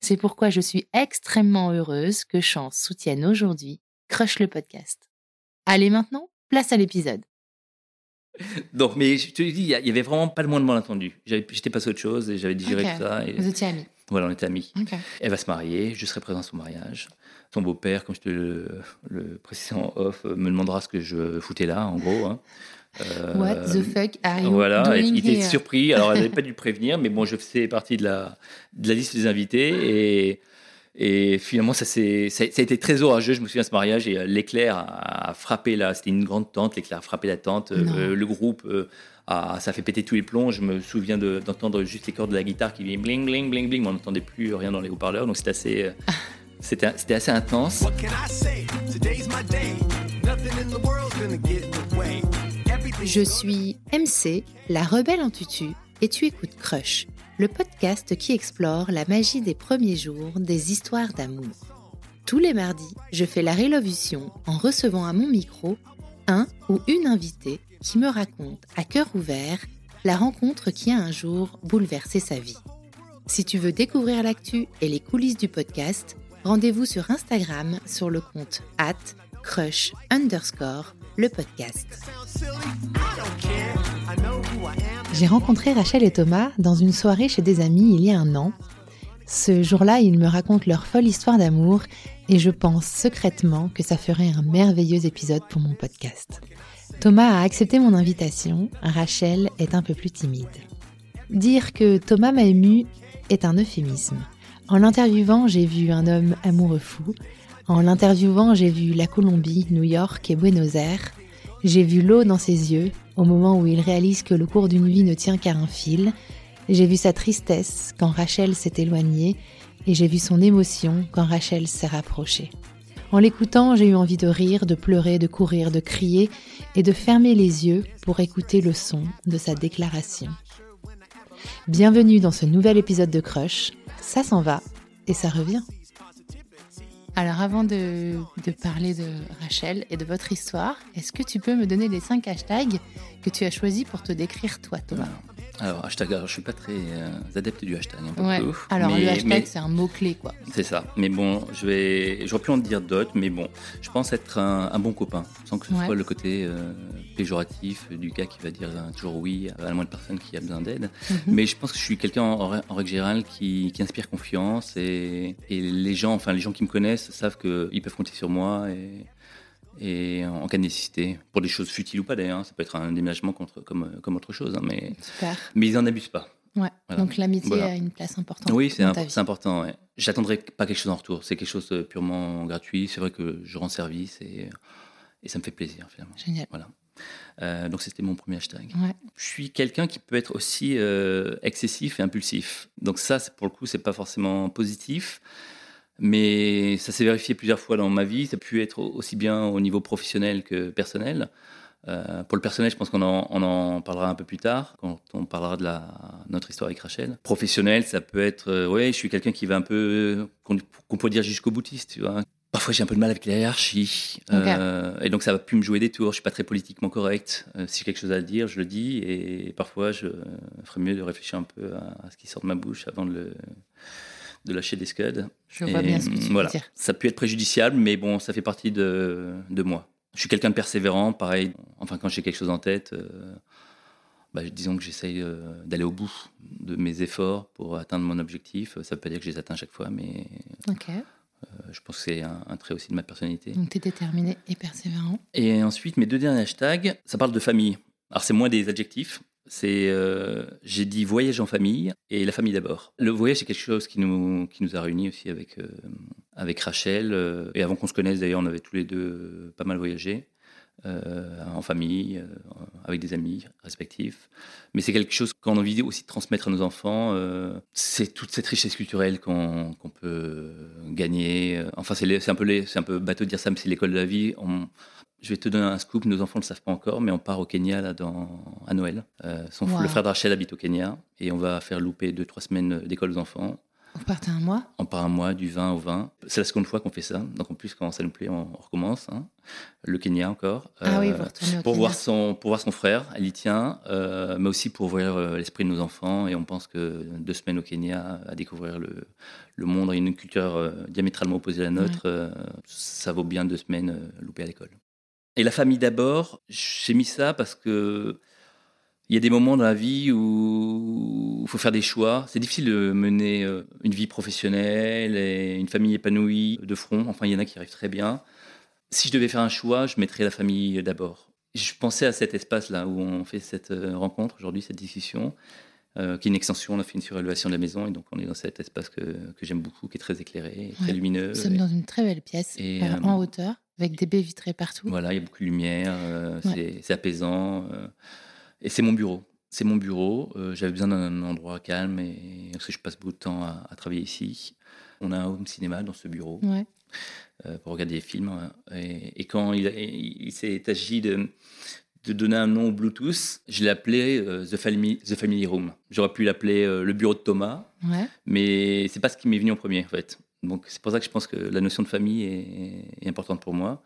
C'est pourquoi je suis extrêmement heureuse que Chance soutienne aujourd'hui Crush le podcast. Allez maintenant, place à l'épisode. Donc, mais je te dis, il y avait vraiment pas le moins de malentendu. J'étais passé à autre chose et j'avais digéré tout ça. Et... Vous étiez amis. Voilà, on était amis. Elle va se marier, je serai présent à son mariage. Son beau-père, comme je te le, le précisais en off, me demandera ce que je foutais là, en gros. Hein. What the fuck are you voilà, doing il était here? surpris. Alors, elle n'avait pas dû le prévenir, mais bon, je faisais partie de la, de la liste des invités. Et, et finalement, ça, ça, a- ça a été très orageux. Je me souviens de ce mariage et euh, l'éclair a, a frappé là. C'était une grande tente. L'éclair a frappé la tente. Euh, euh, le groupe, euh, a, ça fait péter tous les plombs. Je me souviens de- d'entendre juste les cordes de la guitare qui bling, bling, bling, bling. Mais on n'entendait plus rien dans les haut-parleurs. Donc, c'était assez, euh, c'était assez intense. Je suis MC, la rebelle en tutu, et tu écoutes Crush, le podcast qui explore la magie des premiers jours des histoires d'amour. Tous les mardis, je fais la révolution en recevant à mon micro un ou une invitée qui me raconte à cœur ouvert la rencontre qui a un jour bouleversé sa vie. Si tu veux découvrir l'actu et les coulisses du podcast, rendez-vous sur Instagram sur le compte at crush underscore le podcast. J'ai rencontré Rachel et Thomas dans une soirée chez des amis il y a un an. Ce jour-là, ils me racontent leur folle histoire d'amour et je pense secrètement que ça ferait un merveilleux épisode pour mon podcast. Thomas a accepté mon invitation, Rachel est un peu plus timide. Dire que Thomas m'a ému est un euphémisme. En l'interviewant, j'ai vu un homme amoureux fou. En l'interviewant, j'ai vu la Colombie, New York et Buenos Aires. J'ai vu l'eau dans ses yeux au moment où il réalise que le cours d'une vie ne tient qu'à un fil. J'ai vu sa tristesse quand Rachel s'est éloignée et j'ai vu son émotion quand Rachel s'est rapprochée. En l'écoutant, j'ai eu envie de rire, de pleurer, de courir, de crier et de fermer les yeux pour écouter le son de sa déclaration. Bienvenue dans ce nouvel épisode de Crush. Ça s'en va et ça revient. Alors avant de, parler de Rachel et de votre histoire, est-ce que tu peux me donner les cinq hashtags que tu as choisis pour te décrire toi, Thomas? Alors, hashtag, alors, je suis pas très euh, adepte du hashtag. hein, pour Ouais. Alors Mais- le hashtag, c'est un mot-clé, quoi. C'est ça. Mais bon, je vais. J'aurais pu en dire d'autres, mais bon, je pense être un, un bon copain, sans que ce Ouais. soit le côté euh, péjoratif du gars qui va dire euh, toujours oui à la moindre personne qui a besoin d'aide. Mhm. Mais je pense que je suis quelqu'un en, en règle générale qui, qui inspire confiance et, et les gens, enfin les gens qui me connaissent savent qu'ils peuvent compter sur moi et, et en cas de nécessité, pour des choses futiles ou pas d'ailleurs, hein. ça peut être un déménagement contre, comme, comme autre chose, hein, mais, Super. mais ils en abusent pas. Ouais. Voilà. Donc l'amitié Voilà. a une place importante Oui, c'est dans imp- ta vie. c'est important. Ouais. J'attendrai pas quelque chose en retour. C'est quelque chose de purement gratuit. C'est vrai que je rends service et, et ça me fait plaisir finalement. Génial. Voilà. Euh, donc c'était mon premier hashtag. Ouais. Je suis quelqu'un qui peut être aussi euh, excessif et impulsif. Donc ça, pour le coup, c'est pas forcément positif. Mais ça s'est vérifié plusieurs fois dans ma vie. Ça a pu être aussi bien au niveau professionnel que personnel. Euh, pour le personnel, je pense qu'on en, on en parlera un peu plus tard, quand on parlera de la, notre histoire avec Rachel. Professionnel, ça peut être, euh, ouais, je suis quelqu'un qui va un peu, qu'on qu'on pourrait dire jusqu'au boutiste, tu vois, Parfois, j'ai un peu de mal avec la hiérarchie. Euh, et donc, ça va pu me jouer des tours. Je suis pas très politiquement correct. Euh, si j'ai quelque chose à dire, je le dis. Et parfois, je ferais mieux de réfléchir un peu à, à ce qui sort de ma bouche avant de, le, de lâcher des scuds. Je vois Et, bien ce que tu veux voilà. dire. Ça peut être préjudiciable, mais bon, ça fait partie de, de moi. Je suis quelqu'un de persévérant, pareil. Enfin, quand j'ai quelque chose en tête, euh, bah, disons que j'essaye euh, d'aller au bout de mes efforts pour atteindre mon objectif. Ça veut pas dire que je les atteins chaque fois, mais euh, je pense que c'est un, un trait aussi de ma personnalité. Donc, tu es déterminé et persévérant. Et ensuite, mes deux derniers hashtags, ça parle de famille. Alors, c'est moins des adjectifs. C'est, euh, j'ai dit voyage en famille et la famille d'abord. Le voyage, c'est quelque chose qui nous, qui nous a réunis aussi avec, euh, avec Rachel. euh, et avant qu'on se connaisse, d'ailleurs, on avait tous les deux pas mal voyagé. en famille, avec des amis respectifs. Mais c'est quelque chose qu'on a envie aussi de transmettre à nos enfants. c'est toute cette richesse culturelle qu'on qu'on peut gagner. Enfin, c'est un, peu c'est un peu bateau de dire ça, mais c'est l'école de la vie. Je vais te donner un scoop, nos enfants ne le savent pas encore, mais on part au Kenya là, dans, à Noël. Euh, son, Wow. Le frère de Rachel habite au Kenya et on va faire louper deux, trois semaines d'école aux enfants. Vous partez un mois? On part un mois, du 20 au 20. C'est la seconde fois qu'on fait ça. Donc en plus, quand ça nous plaît, on, on recommence. hein. Le Kenya encore. Ah oui, Euh, vous retournez au pour Kenya. voir son pour voir son frère, elle y tient, euh, mais aussi pour ouvrir euh, l'esprit de nos enfants. Et on pense que deux semaines au Kenya à découvrir le, le monde et une culture euh, diamétralement opposée à la nôtre, euh, ça vaut bien deux semaines euh, loupées à l'école. Et la famille d'abord, j'ai mis ça parce que il y a des moments dans la vie où il faut faire des choix. C'est difficile de mener euh, une vie professionnelle et une famille épanouie de front. Enfin, il y en a qui arrivent très bien. Si je devais faire un choix, je mettrais la famille d'abord. Je pensais à cet espace-là où on fait cette euh, rencontre aujourd'hui, cette discussion, euh, qui est une extension. On a fait une surélévation de la maison et donc on est dans cet espace que, que j'aime beaucoup, qui est très éclairé, très lumineux. Nous sommes dans une très belle pièce, et, euh, en hauteur, avec des baies vitrées partout. Voilà, il y a beaucoup de lumière, euh, Ouais. c'est- apaisant. et c'est mon bureau. C'est mon bureau. J'avais besoin d'un endroit calme et parce que je passe beaucoup de temps à, à travailler ici. On a un home cinéma dans ce bureau Ouais. pour regarder des films. euh, Et, et quand il, il- il s'est agi de, de donner un nom au Bluetooth, je l'ai appelé euh, The, Family, The Family Room. J'aurais pu l'appeler euh, le bureau de Thomas, Ouais. mais c'est pas ce qui m'est venu en premier en fait. Donc c'est pour ça que je pense que la notion de famille est, est importante pour moi.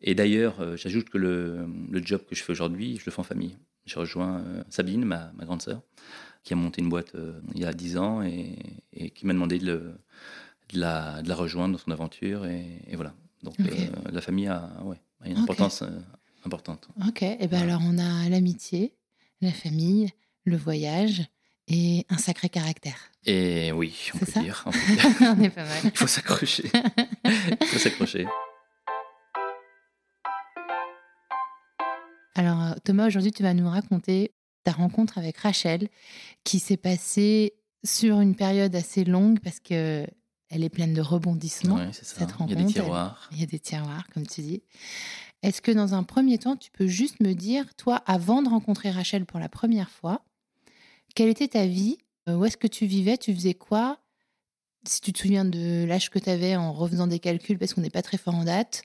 Et d'ailleurs, euh, j'ajoute que le, le job que je fais aujourd'hui, je le fais en famille. J'ai rejoint euh, Sabine, ma, ma grande sœur, qui a monté une boîte il y a 10 ans et, et qui m'a demandé de, le- de la, de la rejoindre dans son aventure. Et, et voilà. Donc la famille a, ouais, a une Ok. importance importante. Ok, et ben Voilà. alors on a l'amitié, la famille, le voyage et un sacré caractère. Et oui, on peut ça dire. on peut dire. on est pas mal. Il faut s'accrocher. Il faut s'accrocher. Alors Thomas, aujourd'hui tu vas nous raconter ta rencontre avec Rachel qui s'est passée sur une période assez longue parce que elle est pleine de rebondissements. Ouais, c'est ça. cette Il y a rencontre, des elle- tiroirs. Il y a des tiroirs, comme tu dis. Est-ce que dans un premier temps, tu peux juste me dire, toi, avant de rencontrer Rachel pour la première fois, quelle était ta vie Euh, Où est-ce que tu vivais Tu faisais quoi? Si tu te souviens de l'âge que tu avais en refaisant des calculs, parce qu'on n'est pas très fort en date.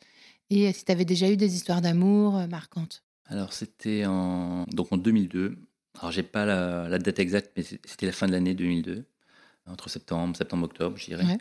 Et si tu avais déjà eu des histoires d'amour euh, marquantes? Alors, c'était en, donc en 2002. Alors, j'ai pas la, la date exacte, mais c'était la fin de l'année 2002. Entre septembre, septembre-octobre, je dirais. Ouais.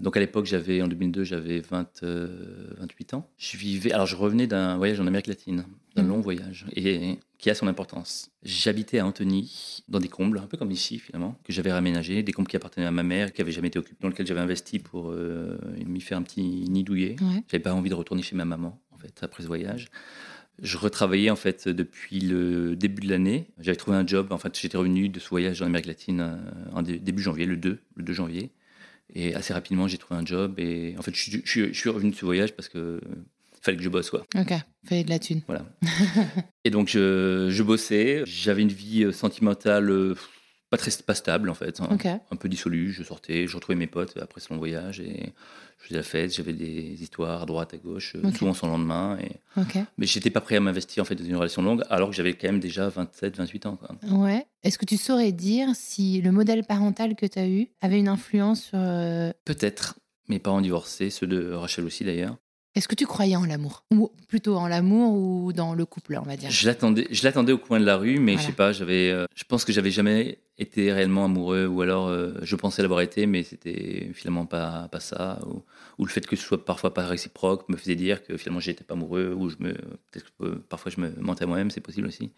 Donc, à l'époque, j'avais, en 2002, j'avais 20, euh, 28 ans. Je vivais, alors, je revenais d'un voyage en Amérique latine, d'un Mhm. long voyage, et qui a son importance. J'habitais à Antony, dans des combles, un peu comme ici, finalement, que j'avais raménagés, des combles qui appartenaient à ma mère, qui n'avaient jamais été occupés, dans lesquels j'avais investi pour euh, m'y faire un petit nid douillet. Ouais. J'avais pas envie de retourner chez ma maman, en fait, après ce voyage. Je retravaillais, en fait, depuis le début de l'année. J'avais trouvé un job. En fait, j'étais revenu de ce voyage en Amérique latine euh, en dé- début janvier, le 2, le 2 janvier. Et assez rapidement, j'ai trouvé un job. Et en fait, je suis, je suis- je suis revenu de ce voyage parce que il fallait que je bosse, quoi. Ok, fallait de la thune. Voilà. et donc, je, je bossais. J'avais une vie euh, sentimentale euh, pas très pas stable, en fait. hein. Ok. Un peu dissolue. Je sortais, je retrouvais mes potes après ce long voyage. Et je faisais la fête. J'avais des histoires à droite, à gauche, euh, Ok. souvent sans lendemain. Et... Ok. Mais j'étais pas prêt à m'investir en fait dans une relation longue, alors que j'avais quand même déjà 27, 28 ans. quoi. Ouais. Est-ce que tu saurais dire si le modèle parental que tu as eu avait une influence sur. euh, Peut-être mes parents divorcés, ceux de Rachel aussi d'ailleurs. Est-ce que tu croyais en l'amour? Ou plutôt en l'amour ou dans le couple, on va dire? Je l'attendais, je l'attendais au coin de la rue, mais Voilà. je sais pas, j'avais, euh, je pense que j'avais jamais été réellement amoureux, ou alors euh, je pensais l'avoir été, mais c'était finalement pas, pas ça, ou, ou le fait que ce soit parfois pas réciproque me faisait dire que finalement j'étais pas amoureux, ou je me, peut-être que euh, parfois je me mentais à moi-même, c'est possible aussi.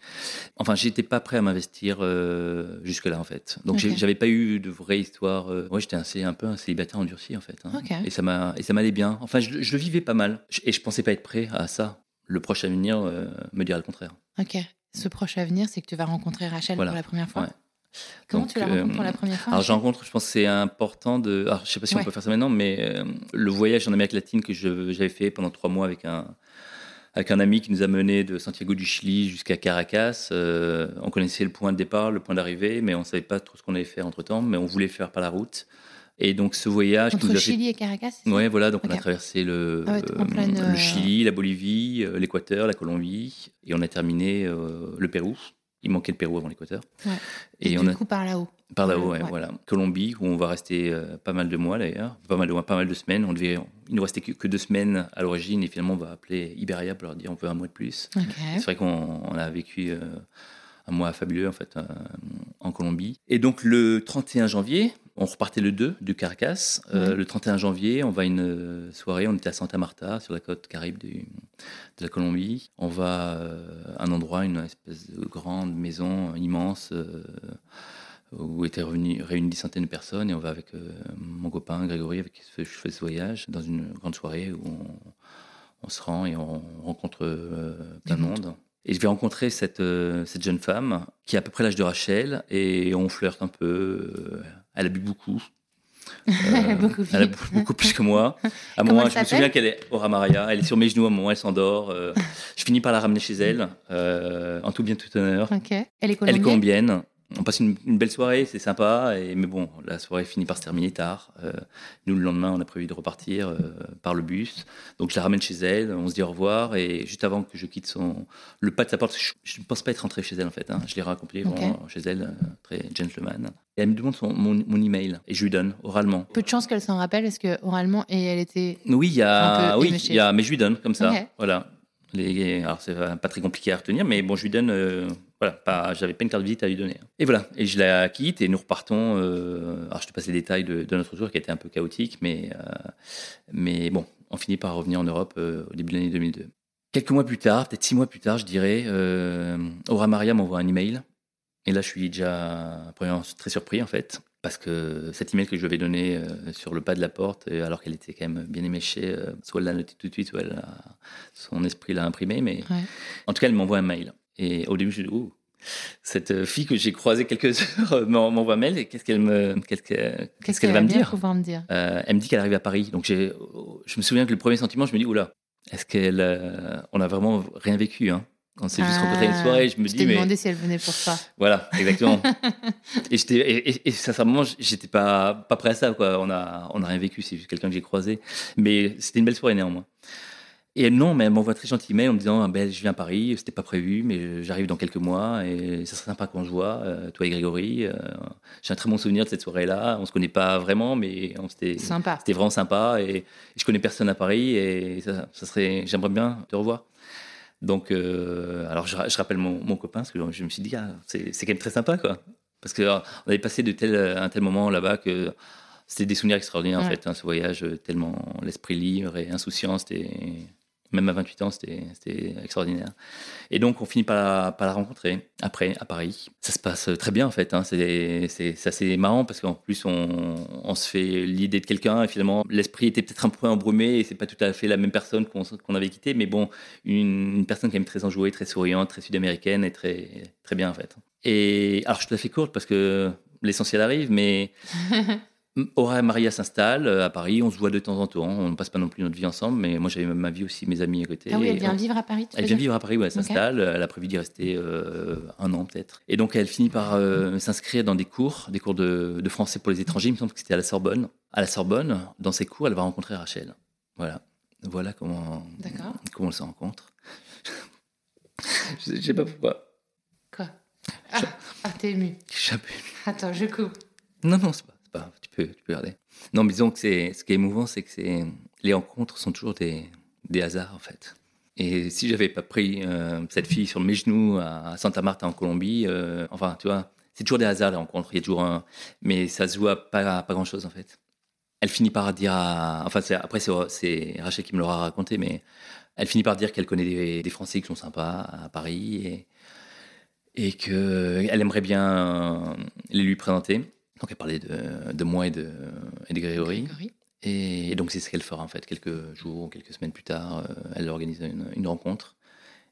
Enfin, j'étais pas prêt à m'investir euh, jusque-là en fait. Donc j'ai- Ok. j'avais pas eu de vraie histoire. euh, ouais, j'étais un peu un célibataire endurci en fait. hein. Et ça m'a, et ça m'allait bien. Enfin, je, je le vivais pas mal, et je pensais pas être prêt à ça. Le proche avenir me dirait le contraire. Ok. Ce proche avenir, c'est que tu vas rencontrer Rachel Voilà. pour la première fois. Ouais. Comment Donc, tu la rencontres euh, pour la première fois Alors j'en rencontre, je pense que c'est important de. Alors, je sais pas si Ouais. on peut faire ça maintenant, mais euh, le voyage en Amérique latine que je- j'avais fait pendant trois mois avec un avec un ami qui nous a menés de Santiago du Chili jusqu'à Caracas. euh, on connaissait le point de départ, le point d'arrivée, mais on savait pas trop ce qu'on allait faire entre temps, mais on voulait faire par la route. Et donc ce voyage Entre nous a Chili et Caracas Ouais, voilà, donc on a traversé le, Ah ouais, en pleine, le euh, Chili, la Bolivie, euh, l'Équateur, la Colombie, et on a terminé euh, le Pérou. Il manquait le Pérou avant l'Équateur. Ouais. Et, Et, on du a coup, par là-haut. par là-haut, Ouais. ouais, voilà. Colombie, où on va rester euh, pas mal de mois d'ailleurs, pas mal de mois, pas mal de semaines. On devait, il nous restait que, deux semaines à l'origine, et finalement on va appeler Iberia pour leur dire on veut un mois de plus. C'est vrai qu'on on a vécu euh, un mois fabuleux en fait euh, en Colombie. Et donc le 31 janvier, on repartait le 2 du Caracas. Euh, Ouais. Le 31 janvier, on va à une euh, soirée, on était à Santa Marta, sur la côte caribe du- de la Colombie. On va euh, à un endroit, une espèce de grande maison immense. où étaient réunies des centaines de personnes et on va avec euh, mon copain Grégory avec qui je fais ce voyage dans une grande soirée où on, on se rend et on rencontre euh, plein de monde. Et je vais rencontrer cette, euh, cette jeune femme qui a à peu près l'âge de Rachel et on flirte un peu. euh, elle a bu beaucoup. Elle a beaucoup. Elle a beaucoup plus que moi. À un moment, je me souviens qu'elle est Aura Maria. Elle est sur mes genoux à un moment, elle s'endort. euh, je finis par la ramener chez elle, euh, en tout bien, tout honneur. Ok. Elle est Elle est colombienne? colombienne. On passe une, une belle soirée, c'est sympa. Et, mais bon, la soirée finit par se terminer tard. Euh, nous, le lendemain, on a prévu de repartir euh, par le bus. Donc, je la ramène chez elle. On se dit au revoir. Et juste avant que je quitte son, le pas de sa porte, je- ne pense pas être rentré chez elle en fait. hein. Je l'ai raccompagné vraiment chez elle, euh, très gentleman. Et elle me demande son, mon, mon email. Et je lui donne oralement. Peu de chance qu'elle s'en rappelle parce que oralement et elle était. Oui, il y a, oui, il y a, mais je lui donne comme ça. Voilà. Alors c'est pas très compliqué à retenir, mais bon, je lui donne. euh, voilà, pas, j'avais pas une carte de visite à lui donner. Et voilà. Et je la quitte et nous repartons. euh, alors je te passe les détails de, notre tour qui a été un peu chaotique, mais euh, mais bon, on finit par revenir en Europe euh, au début de l'année 2002. Quelques mois plus tard, peut-être six mois plus tard, je dirais, euh, Aura Maria m'envoie un email. Et là, je suis déjà très surpris en fait, parce que cet email que je lui avais donné euh, sur le pas de la porte, euh, alors qu'elle était quand même bien éméchée, euh, soit elle l'a noté tout de suite, soit elle a- son esprit l'a imprimé, mais Ouais. en tout cas, elle m'envoie un mail. Et au début, je me dis, Ouh, cette fille que j'ai croisée quelques heures m'en- m'envoie un mail, et qu'est-ce qu'elle me, qu'est-ce que- qu'est-ce qu'elle va me dire pouvoir me dire? Euh, elle me dit qu'elle arrive à Paris. Donc j'ai, je me souviens que le premier sentiment, je me dis, oula, est-ce qu'elle, on a vraiment rien vécu hein? On s'est juste Ah, rencontrés une soirée. Je me Je dis, t'ai mais demandé si elle venait pour ça. voilà, exactement. et et, et- et sincèrement, j'étais pas pas prêt à ça. Quoi. On a, on a rien vécu. C'est juste quelqu'un que j'ai croisé. Mais c'était une belle soirée néanmoins. Et non, mais elle m'envoie très gentil mail en me disant, ah, ben, je viens à Paris, c'était pas prévu, mais j'arrive dans quelques mois et ça serait sympa qu'on se voit, euh, toi et Grégory. Euh, j'ai un très bon souvenir de cette soirée-là. On se connaît pas vraiment, mais c'était vraiment sympa et, et je connais personne à Paris et ça, ça serait, j'aimerais bien te revoir. Donc, euh, alors je, ra- je rappelle mon, mon copain parce que je me suis dit, ah, c'est, quand même très sympa, quoi. Parce que euh, on avait passé de tel, un tel moment là-bas que c'était des souvenirs extraordinaires, en fait, hein, ce voyage, euh, tellement l'esprit libre et insouciant, c'était, même à 28 ans, c'était, extraordinaire. Et donc, on finit par la, rencontrer après, à Paris. Ça se passe très bien, en fait. hein. C'est, assez marrant parce qu'en plus, on, se fait l'idée de quelqu'un et finalement, l'esprit était peut-être un peu embrumé et c'est pas tout à fait la même personne qu'on, avait quitté, mais bon, une, une personne quand même très enjouée, très souriante, très sud-américaine et très, très bien, en fait. Et alors, je te la fais courte parce que l'essentiel arrive, mais Aura et Maria s'installent euh, à Paris, on se voit de temps en temps, on ne passe pas non plus notre vie ensemble, mais moi j'avais ma vie aussi, mes amis à côté. Ah oui, elle vient on- vivre à Paris. tu elle vient vivre à Paris, ouais, elle s'installe. Elle a prévu d'y rester euh, un an peut-être. Et donc elle finit par euh, s'inscrire dans des cours, des cours de, de français pour les étrangers. Il me semble que c'était à la Sorbonne. À la Sorbonne, dans ces cours, elle va rencontrer Rachel. Voilà, voilà comment, comment elle se rencontre. je ne sais pas pourquoi. Quoi? Ah, ah, t'es ému. Je suis un peu- Attends, je coupe. Non, non, c'est pas, tu peux, regarder. Non, mais disons que c'est, ce qui est émouvant, c'est que c'est, les rencontres sont toujours des, des hasards, en fait. Et si j'avais pas pris euh, cette fille sur mes genoux à Santa Marta en Colombie, euh, enfin, tu vois, C'est toujours des hasards les rencontres. Il y a toujours un, mais ça se joue pas, pas grand chose en fait. Elle finit par dire, enfin après c'est Rachel qui me l'aura raconté, mais elle finit par dire qu'elle connaît des, des Français qui sont sympas à Paris et, et qu'elle aimerait bien les lui présenter. Donc elle parlait de, de moi et de, et de Grégory. Grégory. Et, donc c'est ce qu'elle fera en fait. Quelques jours, ou quelques semaines plus tard, euh, elle organise une, une rencontre.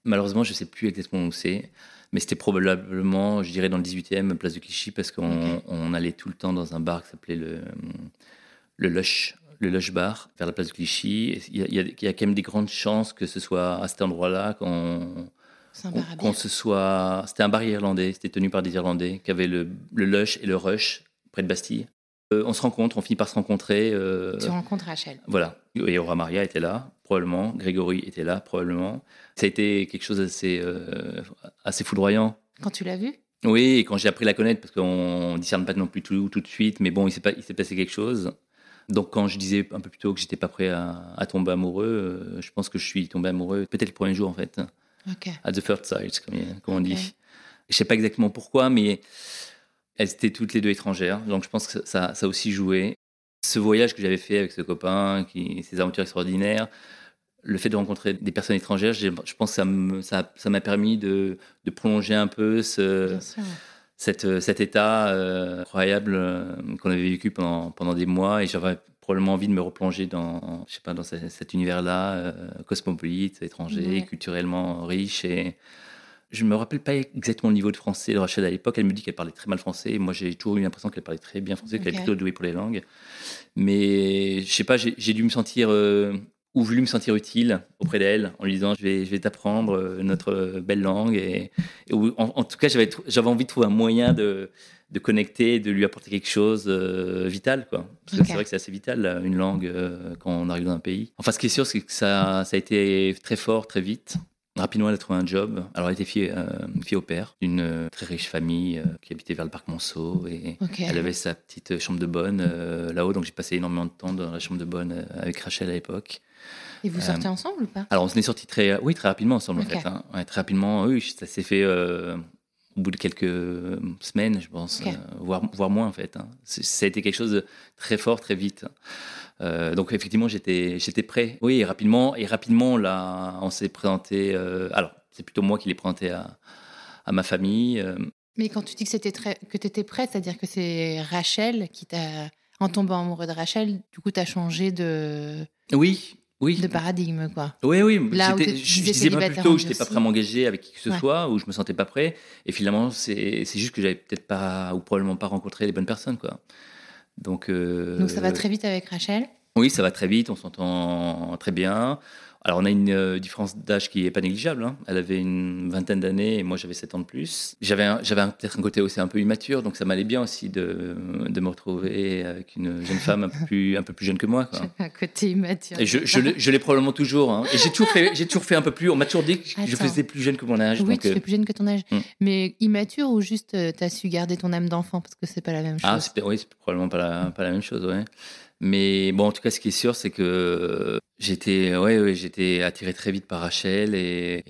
Malheureusement, je ne sais plus exactement où c'est, mais c'était probablement, je dirais, dans le 18e, place de Clichy, parce qu'on allait tout le temps dans un bar qui s'appelait le, le Lush, le Lush Bar, vers la place de Clichy. Il y, a, il y quand même des grandes chances que ce soit à cet endroit-là qu'on se soit. C'était un bar irlandais, c'était tenu par des Irlandais qui avaient le, le Lush et le Rush près de Bastille. Euh, on se rencontre, on finit par se rencontrer. euh, Tu rencontres Rachel. voilà. Et Aura Maria était là, probablement. Grégory était là, probablement. Ça a été quelque chose d'assez euh, assez foudroyant. Quand tu l'as vue Oui, et quand j'ai appris à la connaître, parce qu'on ne discerne pas non plus tout, tout de suite, mais bon, il s'est pas- il s'est passé quelque chose. Donc quand je disais un peu plus tôt que j'étais pas prêt à, à tomber amoureux, je pense que je suis tombé amoureux peut-être le premier jour en fait, Ok. at the first sight, comme, comme on dit. Je sais pas exactement pourquoi, mais elles étaient toutes les deux étrangères, donc je pense que ça, ça a aussi joué. Ce voyage que j'avais fait avec ce copain, qui, ces aventures extraordinaires, le fait de rencontrer des personnes étrangères, je pense que ça me- ça ça m'a permis de, de prolonger un peu ce, cette, cet état euh, incroyable euh, qu'on avait vécu pendant, pendant des mois et j'avais probablement envie de me replonger dans, je sais pas, dans ce- cet univers-là, euh, cosmopolite, étranger, Ouais. culturellement riche. Et je me rappelle pas exactement le niveau de français de Rachel à l'époque. Elle me dit qu'elle parlait très mal français. Et moi, j'ai toujours eu l'impression qu'elle parlait très bien français, qu'elle Ok. est plutôt douée pour les langues. Mais je sais pas, j'ai dû me sentir euh, ou voulu me sentir utile auprès d'elle en lui disant je vais, je vais t'apprendre euh, notre euh, belle langue et, et en, en tout cas j'avais envie de trouver un moyen de, de connecter, de lui apporter quelque chose euh, vital quoi. Parce que Ok. c'est vrai que c'est assez vital là, une langue euh, quand on arrive dans un pays. Enfin ce qui est sûr c'est que ça, ça a été très fort très vite. Rapidement, elle a trouvé un job. Alors, elle était fille, euh, fille au père d'une euh, très riche famille euh, qui habitait vers le parc Monceau. Et elle avait sa petite chambre de bonne là-haut. Donc, j'ai passé énormément de temps dans la chambre de bonne avec Rachel à l'époque. Et vous sortez ensemble ou pas? Alors, on s'en est sortis très, oui, très rapidement ensemble, Ok. en fait. hein. Ouais, très rapidement, oui, ça s'est fait au bout de quelques semaines, je pense, voire, voire moins, en fait. hein. Ça a été quelque chose de très fort, très vite. Euh, donc, effectivement, j'étais j'étais prêt. Oui, et rapidement, et rapidement là, on s'est présenté. euh, alors, c'est plutôt moi qui l'ai présenté à, à ma famille. euh, Mais quand tu dis que c'était très que tu étais prête, c'est-à-dire que c'est Rachel qui t'a en tombant amoureux de Rachel, du coup tu as changé de, oui, oui. de paradigme quoi. Oui, oui. Là où je disais pas plus tôt que j'étais pas prêt à m'engager avec qui que ce Ouais. soit, où je me sentais pas prêt. Et finalement, c'est c'est juste que j'avais peut-être pas, ou probablement pas rencontré les bonnes personnes, quoi. Donc, euh, Donc ça va très vite avec Rachel. Oui, ça va très vite, on s'entend très bien. Alors, on a une euh, différence d'âge qui est pas négligeable. hein. Elle avait une vingtaine d'années et moi, j'avais 7 ans de plus. J'avais peut-être un côté aussi un peu immature, donc ça m'allait bien aussi de, de me retrouver avec une jeune femme un peu plus, un peu plus jeune que moi. Quoi. Un côté immature. Et je, je l'ai- probablement toujours. hein. Et j'ai toujours fait, toujours fait un peu plus. On m'a toujours dit que je faisais plus jeune que mon âge. Oui, donc, tu euh, fais plus jeune que ton âge. Hmm. Mais immature ou juste tu as su garder ton âme d'enfant parce que c'est pas la même chose? ah, c'est peut- oui, c'est probablement pas la, pas la même chose, ouais. Mais bon, en tout cas, ce qui est sûr, c'est que j'étais, ouais, ouais, j'étais attiré très vite par Rachel et,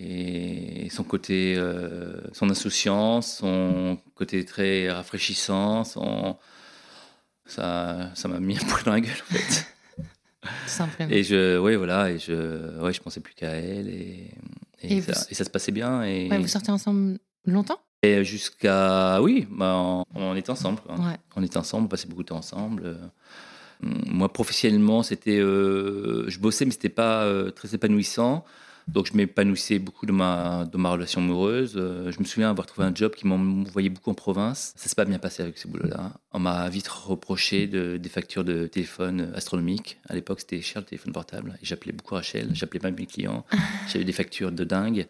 et son côté, euh, son insouciance, son côté très rafraîchissant, son, ça, ça m'a mis un poil dans la gueule, en fait. simplement. Et je, ouais, voilà, et je, ouais, je pensais plus qu'à elle et, et, Et ça, vous- et ça se passait bien. Et, Ouais, vous sortez ensemble longtemps? Et jusqu'à, oui, bah, on, on était ensemble. Ouais. On était ensemble, on passait beaucoup de temps ensemble. Moi, professionnellement, c'était, euh, je bossais, mais c'était pas euh, très épanouissant. Donc, je m'épanouissais beaucoup de ma, ma relation amoureuse. Euh, je me souviens avoir trouvé un job qui m'envoyait beaucoup en province. Ça s'est pas bien passé avec ce boulot-là. On m'a vite reproché de, des factures de téléphone astronomiques. À l'époque, c'était cher le téléphone portable. Et j'appelais beaucoup Rachel. J'appelais pas mes clients. J'avais des factures de dingue.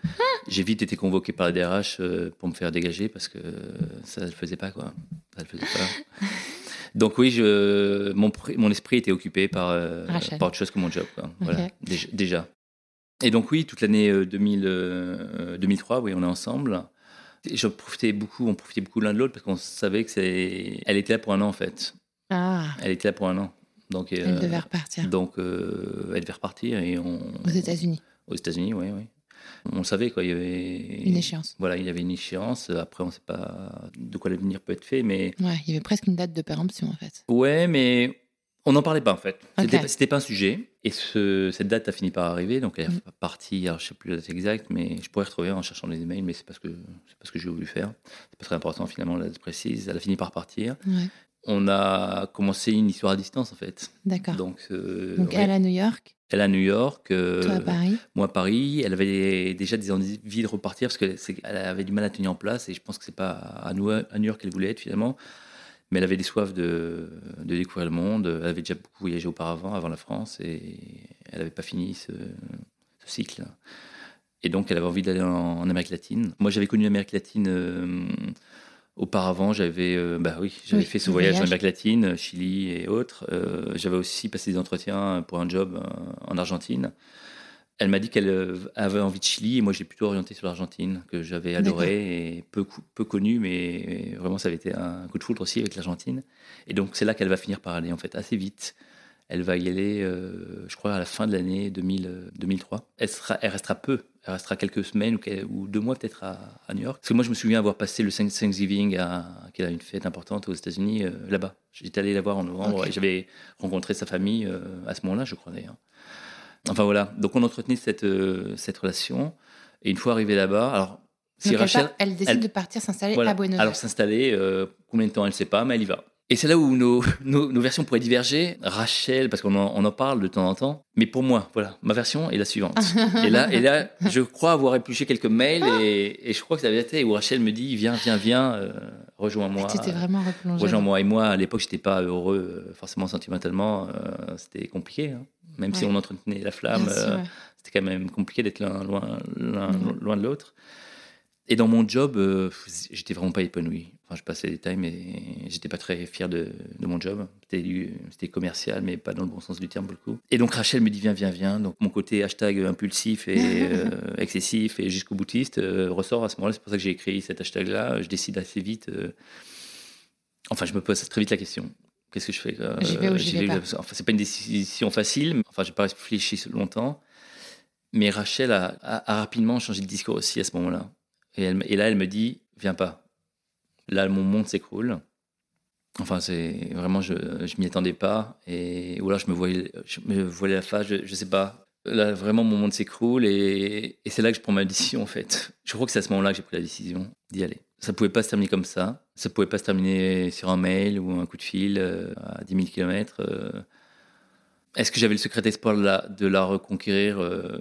J'ai vite été convoqué par la DRH pour me faire dégager parce que ça ne le faisait pas, quoi. Ça le faisait pas. Donc oui, je, mon, mon esprit était occupé par, euh, par autre chose que mon job. Quoi. Voilà, Ok. déjà, déjà. Et donc oui, toute l'année euh, 2000, euh, 2003, oui, on est ensemble. Je profitais beaucoup, on profitait beaucoup l'un de l'autre parce qu'on savait que c'est, elle était là pour un an en fait. Ah, Elle était là pour un an. Donc, elle euh, devait repartir donc euh, elle devait repartir et on, aux États-Unis. aux États-Unis, oui, oui. On savait, quoi. Il y avait Une échéance. Voilà, il y avait une échéance. Après, on ne sait pas de quoi l'avenir peut être fait, mais Ouais, il y avait presque une date de péremption en fait. ouais, mais on n'en parlait pas en fait. C'était pas- un sujet. Et ce- cette date a fini par arriver, donc elle Mm. est partie. Alors, je sais plus la date exacte, mais je pourrais retrouver en cherchant les emails, mais c'est parce que c'est pas ce que j'ai voulu faire. C'est pas très important finalement la date précise. Elle a fini par partir. Ouais, On a commencé une histoire à distance en fait. d'accord. Donc, euh, Donc ouais. elle à New York, Elle à New York. euh, toi à Paris. moi à Paris, elle avait déjà des envies de repartir parce qu'elle avait du mal à tenir en place et je pense que c'est pas à New à New York qu'elle voulait être finalement. Mais elle avait des soifs de, de découvrir le monde. Elle avait déjà beaucoup voyagé auparavant, avant la France, et elle n'avait pas fini ce, ce cycle. Et donc, elle avait envie d'aller en, en Amérique latine. Moi, j'avais connu l'Amérique latine euh, auparavant. J'avais, euh, bah oui, j'avais Oui, fait ce voyage en. Amérique latine, Chili et autres. Euh, j'avais aussi passé des entretiens pour un job euh, en Argentine. Elle m'a dit qu'elle euh, avait envie de Chili et moi j'ai plutôt orienté sur l'Argentine que j'avais adoré et peu, peu connu mais vraiment ça avait été un coup de foudre aussi avec l'Argentine et donc c'est là qu'elle va finir par aller en fait assez vite elle va y aller euh, je crois à la fin de l'année 2000, euh, 2003 elle, sera, elle restera peu restera quelques semaines ou, deux mois peut-être à, New York parce que moi je me souviens avoir passé le Thanks- Thanksgiving à, qui est une fête importante aux États-Unis euh, là-bas j'étais allé la voir en novembre et j'avais rencontré sa famille euh, à ce moment-là je crois d'ailleurs Enfin voilà, donc on entretenait cette, euh, cette relation. Et une fois arrivé là-bas, alors si Donc, elle, Rachel. part- elle décide elle- de partir s'installer voilà, à Buenos Aires. alors s'installer, combien de temps elle ne sait pas, mais elle y va. Et c'est là où nos, nos, nos versions pourraient diverger. Rachel, parce qu'on en, on en parle de temps en temps, mais pour moi, voilà, ma version est la suivante. et, là, et là, je crois avoir épluché quelques mails et, et je crois que ça avait été où Rachel me dit Viens, viens, viens, euh, rejoins-moi. tu t'es vraiment replongé. Rejoins-moi. Et moi, à l'époque, j'étais pas heureux, euh, forcément sentimentalement. euh, c'était compliqué. hein. Même si on entretenait la flamme, euh, ouais. c'était quand même compliqué d'être l'un loin, Mhm. loin de l'autre. Et dans mon job, j'étais vraiment pas épanoui. Enfin, je passais les détails, mais j'étais pas très fier de, de mon job. C'était commercial, mais pas dans le bon sens du terme pour le coup. Et donc Rachel me dit viens, viens, viens. Donc mon côté hashtag impulsif et euh, excessif et jusqu'au boutiste euh, ressort à ce moment-là. C'est pour ça que j'ai écrit cet hashtag-là. Je décide assez vite. euh, Enfin, je me pose très vite la question. Qu'est-ce que je fais J'y vais ou j'y vais pas. Enfin, c'est pas une décision facile. Enfin, j'ai pas réfléchi longtemps. Mais Rachel a, a- a rapidement changé de discours aussi à ce moment-là. Et là, elle me dit Viens pas. Là, mon monde s'écroule. Enfin, c'est vraiment, je, je m'y attendais pas. Et, ou alors, je me voyais, je me voyais la face, je, je sais pas. Là, vraiment, mon monde s'écroule. Et, et c'est là que je prends ma décision, en fait. Je crois que c'est à ce moment-là que j'ai pris la décision d'y aller. Ça pouvait pas se terminer comme ça. Ça pouvait pas se terminer sur un mail ou un coup de fil euh, à 10 000 km. Est-ce que j'avais le secret espoir de la, de la reconquérir Euh,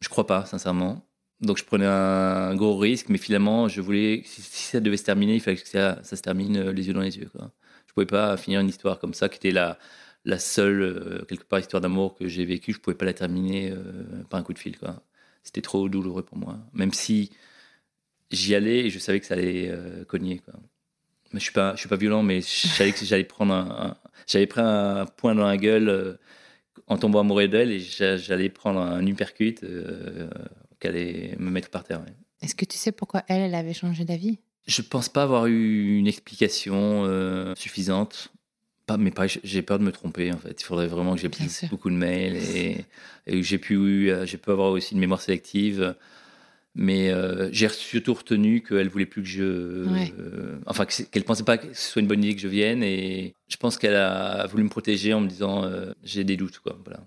Je crois pas, sincèrement. Donc je prenais un gros risque, mais finalement, je voulais, si, ça devait se terminer, il fallait que ça, se termine euh, les yeux dans les yeux. Quoi. Je pouvais pas finir une histoire comme ça, qui était la, seule, euh, quelque part, histoire d'amour que j'ai vécue. Je pouvais pas la terminer euh, par un coup de fil. C'était trop douloureux pour moi. Même si j'y allais et je savais que ça allait cogner. Je suis suis pas violent, mais je j'allais prendre un, un- j'avais pris un point dans la gueule en tombant amoureux d'elle et j'a- j'allais prendre un uppercut allait me mettre par terre. ouais. Est-ce que tu sais pourquoi elle, elle avait changé d'avis? Je pense pas avoir eu une explication euh, suffisante. Pas, mais pareil, j'ai peur de me tromper en fait. Il faudrait vraiment que j'ai beaucoup de mails et, et que j'ai pu, euh, j'ai pu avoir aussi une mémoire sélective. Mais euh, j'ai surtout retenu qu'elle voulait plus que je, Ouais. euh, enfin qu'elle pensait pas que ce soit une bonne idée que je vienne. Et je pense qu'elle a voulu me protéger en me disant j'ai des doutes quoi. Voilà.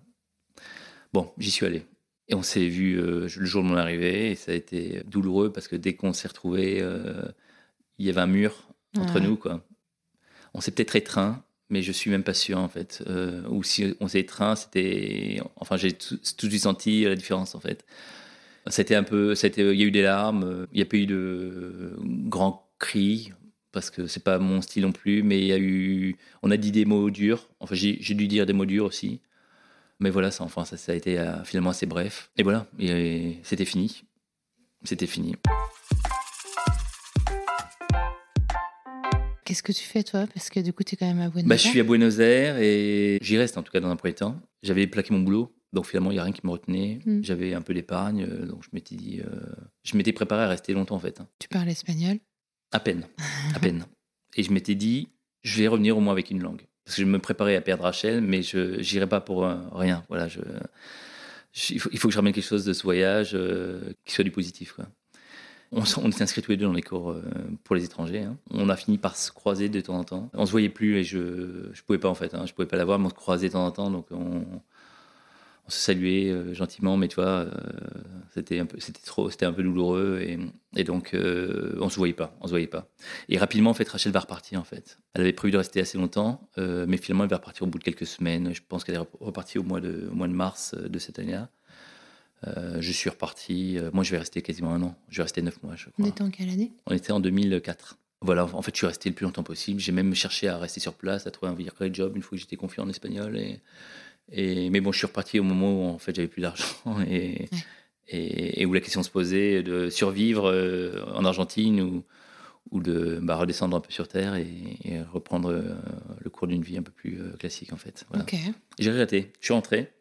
Bon, j'y suis allé. Et on s'est vu euh, le jour de mon arrivée et ça a été douloureux parce que dès qu'on s'est retrouvés, euh, il y avait un mur entre nous. Quoi. On s'est peut-être étreint, mais je suis même pas sûr en fait. Euh, ou si on s'est étreint, c'était. Enfin, j'ai tout, tout de suite senti la différence en fait. C'était un peu. c'était- Il y a eu des larmes, euh, il n'y a pas eu de grands cris parce que c'est pas mon style non plus, mais il y a eu. On a dit des mots durs. Enfin, j'ai dû dire des mots durs aussi. Mais voilà, ça, enfin, ça, ça a été euh, finalement assez bref. Et voilà, et c'était fini. C'était fini. Qu'est-ce que tu fais toi? Parce que du coup, tu es quand même à Buenos Bah, Aires. je suis à Buenos Aires et j'y reste en tout cas dans un premier temps. J'avais plaqué mon boulot, donc finalement il n'y a rien qui me retenait. Mm. J'avais un peu d'épargne, euh, donc je m'étais dit, euh, je m'étais préparé à rester longtemps en fait, hein. Tu parles espagnol? À peine, à peine. Et je m'étais dit, je vais revenir au moins avec une langue, parce que je me préparais à perdre Rachel, mais je n'irai pas pour euh, rien. Voilà, il, faut, que je ramène quelque chose de ce voyage euh, qui soit du positif. On, on était inscrits tous les deux dans les cours euh, pour les étrangers. hein. On a fini par se croiser de temps en temps. On se voyait plus et je je pouvais pas en fait. Hein. Je pouvais pas la voir, mais on se croisait de temps en temps. Donc on, on se saluait euh, gentiment, mais tu vois, euh, c'était un peu, c'était trop, c'était un peu douloureux et, et donc euh, on se voyait pas, on se voyait pas. Et rapidement, en fait, Rachel va repartir en fait. Elle avait prévu de rester assez longtemps, mais finalement, elle va repartir au bout de quelques semaines. Je pense qu'elle est rep- repartie au mois de, au mois de mars de cette année-là. Je suis reparti. moi, je vais rester quasiment un an. Je vais rester neuf mois, je On crois. était en quelle année? On était en 2004. Voilà, en fait, je suis resté le plus longtemps possible. J'ai même cherché à rester sur place, à trouver un vrai job une fois que j'étais confiant en espagnol. Et, et, mais bon, je suis reparti au moment où en fait j'avais plus d'argent et, Ouais. et, et où la question se posait de survivre euh, en Argentine ou, ou de bah, redescendre un peu sur terre et, et reprendre euh, le cours d'une vie un peu plus euh, classique en fait. Voilà. J'ai regretté. Je suis rentré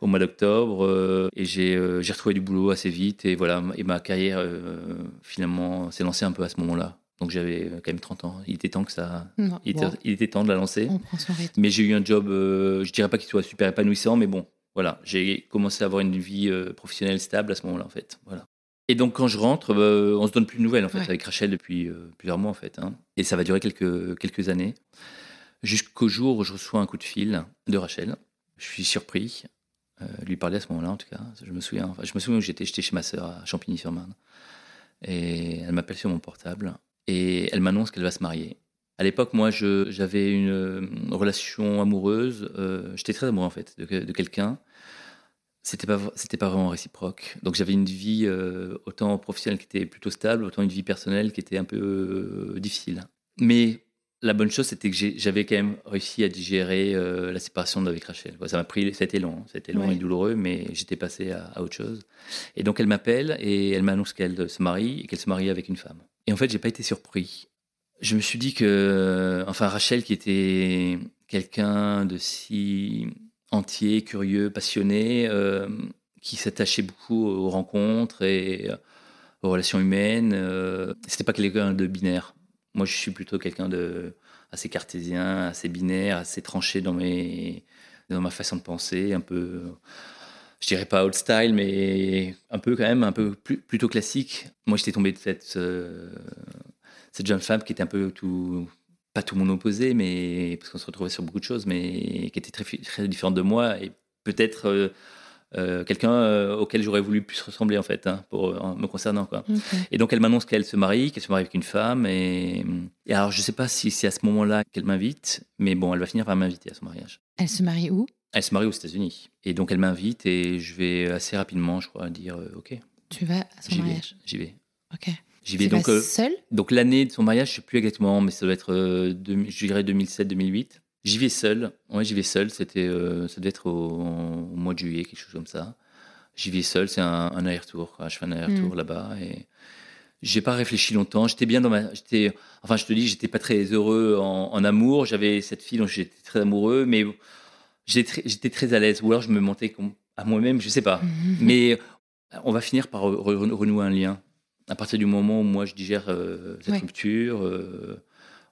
au mois d'octobre et j'ai retrouvé du boulot assez vite et voilà et ma carrière finalement s'est lancée un peu à ce moment-là. Donc j'avais euh, quand même 30 ans. Il était temps que ça. Non, Il, était, il était temps de la lancer. on prend son rythme. Mais j'ai eu un job, euh, je dirais pas qu'il soit super épanouissant, mais bon, voilà, j'ai commencé à avoir une vie euh, professionnelle stable à ce moment-là, en fait. Voilà. Et donc quand je rentre, bah, on se donne plus de nouvelles en fait Ouais. avec Rachel depuis euh, plusieurs mois en fait, hein. et ça va durer quelques quelques années, jusqu'au jour où je reçois un coup de fil de Rachel. Je suis surpris, euh, lui parler à ce moment-là en tout cas. Je me souviens, enfin, je me souviens où j'étais, j'étais chez ma sœur à Champigny-sur-Marne, et elle m'appelle sur mon portable et elle m'annonce qu'elle va se marier. À l'époque, moi, j'avais une euh, relation amoureuse. euh, J'étais très amoureux en fait de, de quelqu'un. C'était pas c'était pas vraiment réciproque. Donc j'avais une vie euh, autant professionnelle qui était plutôt stable, autant une vie personnelle qui était un peu euh, difficile. Mais la bonne chose, c'était que j'avais quand même réussi à digérer la séparation avec Rachel. Ça m'a pris, ça a été long, ça a été long Ouais. et douloureux, mais j'étais passé à, à autre chose. Et donc elle m'appelle et elle m'annonce qu'elle se marie et qu'elle se marie avec une femme. Et en fait, j'ai pas été surpris. Je me suis dit que, enfin, Rachel, qui était quelqu'un de si entier, curieux, passionné, euh, qui s'attachait beaucoup aux rencontres et euh, aux relations humaines, euh, c'était pas quelqu'un de binaire. Moi, je suis plutôt quelqu'un de assez cartésien, assez binaire, assez tranché dans mes dans ma façon de penser, un peu, je dirais pas old style, mais un peu quand même, un peu plus, plutôt classique. Moi, j'étais tombé de cette euh, cette jeune femme qui était un peu tout pas tout mon opposé, mais parce qu'on se retrouvait sur beaucoup de choses, mais qui était très, différente de moi et peut-être euh, euh, quelqu'un auquel j'aurais voulu plus ressembler en fait, hein, pour en me concernant quoi. Et donc elle m'annonce qu'elle se marie, qu'elle se marie avec une femme. Et, et alors je sais pas si c'est à ce moment-là qu'elle m'invite, mais bon, elle va finir par m'inviter à son mariage. Elle se marie où? Elle se marie aux États-Unis. Et donc elle m'invite et je vais assez rapidement, je crois, dire euh, ok, Tu vas à son mariage. j'y vais. Ok. J'y Tu vais. vas Donc, euh, seule? donc l'année de son mariage, je sais plus exactement, mais ça doit être, euh, je dirais 2007-2008. J'y vais seul. Ouais, j'y vais seul. C'était, ça devait être au, au mois de juillet, quelque chose comme ça. J'y vais seul. C'est un, un aller-retour. Je fais un aller-retour Mm. là-bas et j'ai pas réfléchi longtemps. J'étais bien dans ma, j'étais, enfin, je te dis, j'étais pas très heureux en, en amour. J'avais cette fille dont j'étais très amoureux, mais j'étais très, à l'aise. Ou alors je me mentais à moi-même, je sais pas. Mais on va finir par re- re- renouer un lien. À partir du moment où moi je digère euh, cette Ouais. rupture, euh,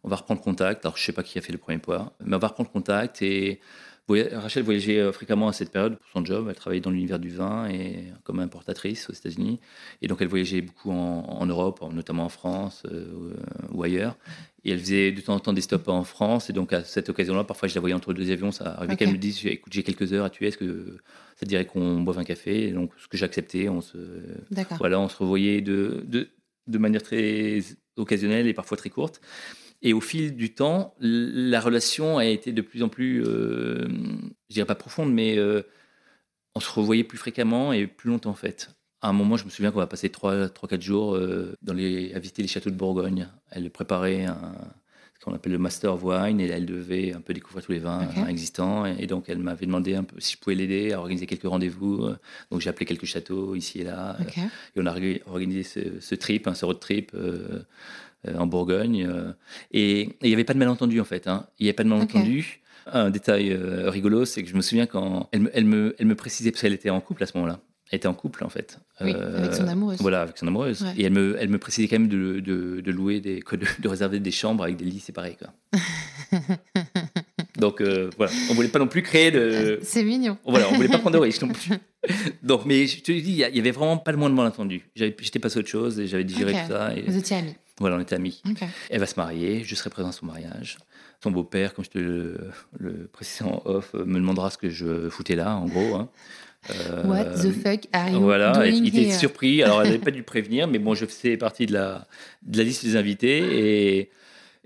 on va reprendre contact. Alors je sais pas qui a fait le premier pas, mais on va reprendre contact. Et Rachel voyageait euh, fréquemment à cette période pour son job. Elle travaillait dans l'univers du vin et comme importatrice aux États-Unis. Et donc elle voyageait beaucoup en, en Europe, en- notamment en France euh, ou, ou ailleurs. Et elle faisait de temps en temps des stops en France. Et donc à cette occasion-là, parfois je la voyais entre deux avions. Ça arrivait qu'elle me dise écoute, j'ai quelques heures à tuer. Est-ce que ça te dirait qu'on boive un café? Et donc ce que j'acceptais, on se voilà, on se revoyait de, de, de manière très occasionnelle et parfois très courte. Et au fil du temps, la relation a été de plus en plus, euh, je dirais pas profonde, mais euh, on se revoyait plus fréquemment et plus longtemps en fait. À un moment, je me souviens qu'on va passer 3-4 jours euh, dans les, à visiter les châteaux de Bourgogne. Elle préparait un, ce qu'on appelle le Master of Wine et elle devait un peu découvrir tous les vins existants. Et, et donc, elle m'avait demandé un peu si je pouvais l'aider à organiser quelques rendez-vous. Donc, j'ai appelé quelques châteaux ici et là. Et on a orga- organisé ce, ce trip, hein, ce road trip en Bourgogne. euh, et et il n'y avait pas de malentendu, en fait. hein. Il n'y avait pas de malentendu. Un détail euh, rigolo, c'est que je me souviens quand elle me, elle me, elle me précisait, parce qu'elle était en couple à ce moment-là. Elle était en couple, en fait. Oui, avec son amoureuse. Voilà, avec son amoureuse. Ouais. Et elle me, elle me précisait quand même de, de, de louer, des, de, de réserver des chambres avec des lits séparés. Quoi. Donc, euh, voilà. On voulait pas non plus créer de... C'est mignon. Voilà, on voulait pas prendre de risques non plus. Donc, mais je te dis, il y avait vraiment pas le moins de malentendu. J'étais passé à autre chose et j'avais digéré tout ça. Et Vous étiez amis. Voilà, on était amis. Elle va se marier, je serai présent à son mariage. Son beau-père, comme je te le, le précisais en off, me demandera ce que je foutais là, en gros. hein. Euh, What the fuck are you Voilà, doing il était surpris. Alors, elle n'avait pas dû prévenir, mais bon, je faisais partie de la, de la liste des invités. Et,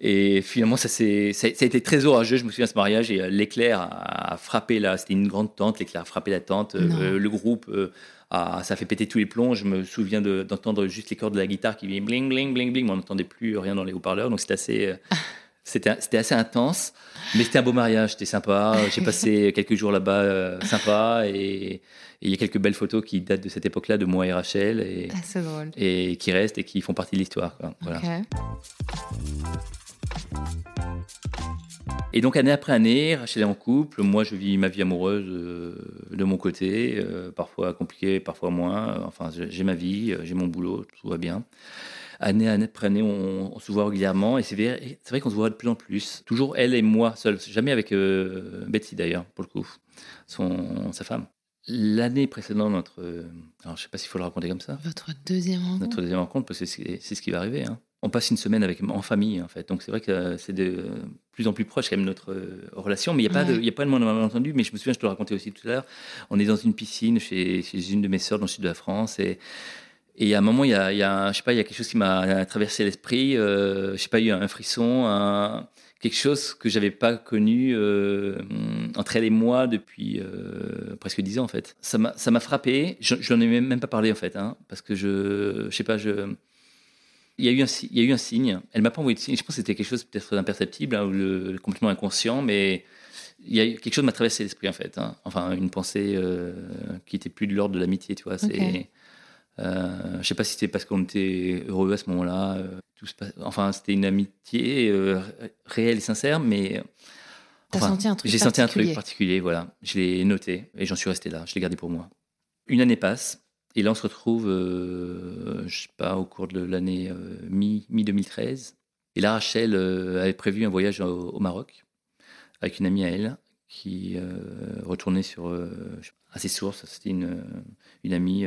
et finalement, ça, a- ça a été très orageux. Je me souviens de ce mariage et euh, l'éclair a, a frappé là. C'était une grande tente. L'éclair a frappé la tente. Euh, le groupe, euh, a- ça a fait péter tous les plombs. Je me souviens de- d'entendre juste les cordes de la guitare qui viennent bling, bling, bling, bling. Mais on n'entendait plus rien dans les haut-parleurs. Donc, c'était assez. C'était assez intense, mais c'était un beau mariage, c'était sympa. J'ai passé quelques jours là-bas, euh, sympa, et il y a quelques belles photos qui datent de cette époque-là, de moi et Rachel, et, Ah, et qui restent et qui font partie de l'histoire. Voilà. Et donc, année après année, Rachel est en couple. Moi, je vis ma vie amoureuse euh, de mon côté, euh, parfois compliquée, parfois moins. Enfin, j'ai ma vie, euh, j'ai mon boulot, tout va bien. Année, année après année, on, on se voit régulièrement et c'est vrai, vrai qu'on se voit de plus en plus. Toujours elle et moi seuls, jamais avec euh, Betsy d'ailleurs, pour le coup, son, sa femme. L'année précédente, notre. alors, je sais pas s'il faut le raconter comme ça. Votre deuxième rencontre Notre deuxième rencontre, parce que c'est c'est ce qui va arriver. hein. On passe une semaine avec, en famille, en fait. Donc c'est vrai que euh, c'est de plus en plus proche quand même notre euh, relation. Mais il n'y a, pas de- Ouais. a pas de malentendu. Mais je me souviens, je te le racontais aussi tout à l'heure. On est dans une piscine chez, chez une de mes sœurs dans le sud de la France. Et, et à un moment, il y a, il y a, je sais pas, il y a quelque chose qui m'a traversé l'esprit. Euh, je sais pas, il y a eu un frisson, un- quelque chose que j'avais pas connu euh, entre elle et moi depuis euh, presque dix ans en fait. Ça m'a ça m'a frappé. Je j'en ai même, même pas parlé en fait, hein, parce que je, je sais pas, je il y a eu un, si- il y a eu un signe. Elle m'a pas envoyé de signe. Je pense que c'était quelque chose peut-être d'imperceptible hein, ou le, complètement inconscient, mais il y a eu, quelque chose m'a traversé l'esprit en fait. hein. Enfin, une pensée euh, qui était plus de l'ordre de l'amitié, tu vois. C'est, euh, je sais pas si c'était parce qu'on était heureux à ce moment-là. euh, tout se passe- enfin, c'était une amitié ré- réelle et sincère, mais enfin, senti un truc j'ai senti un truc particulier. Voilà, je l'ai noté et j'en suis resté là. Je l'ai gardé pour moi. Une année passe. Et là, on se retrouve, euh, je sais pas, au cours de l'année euh, mi- mi-2013. et là, Rachel euh, avait prévu un voyage au, au Maroc avec une amie à elle qui retournait sur, à ses sources. C'était une, une amie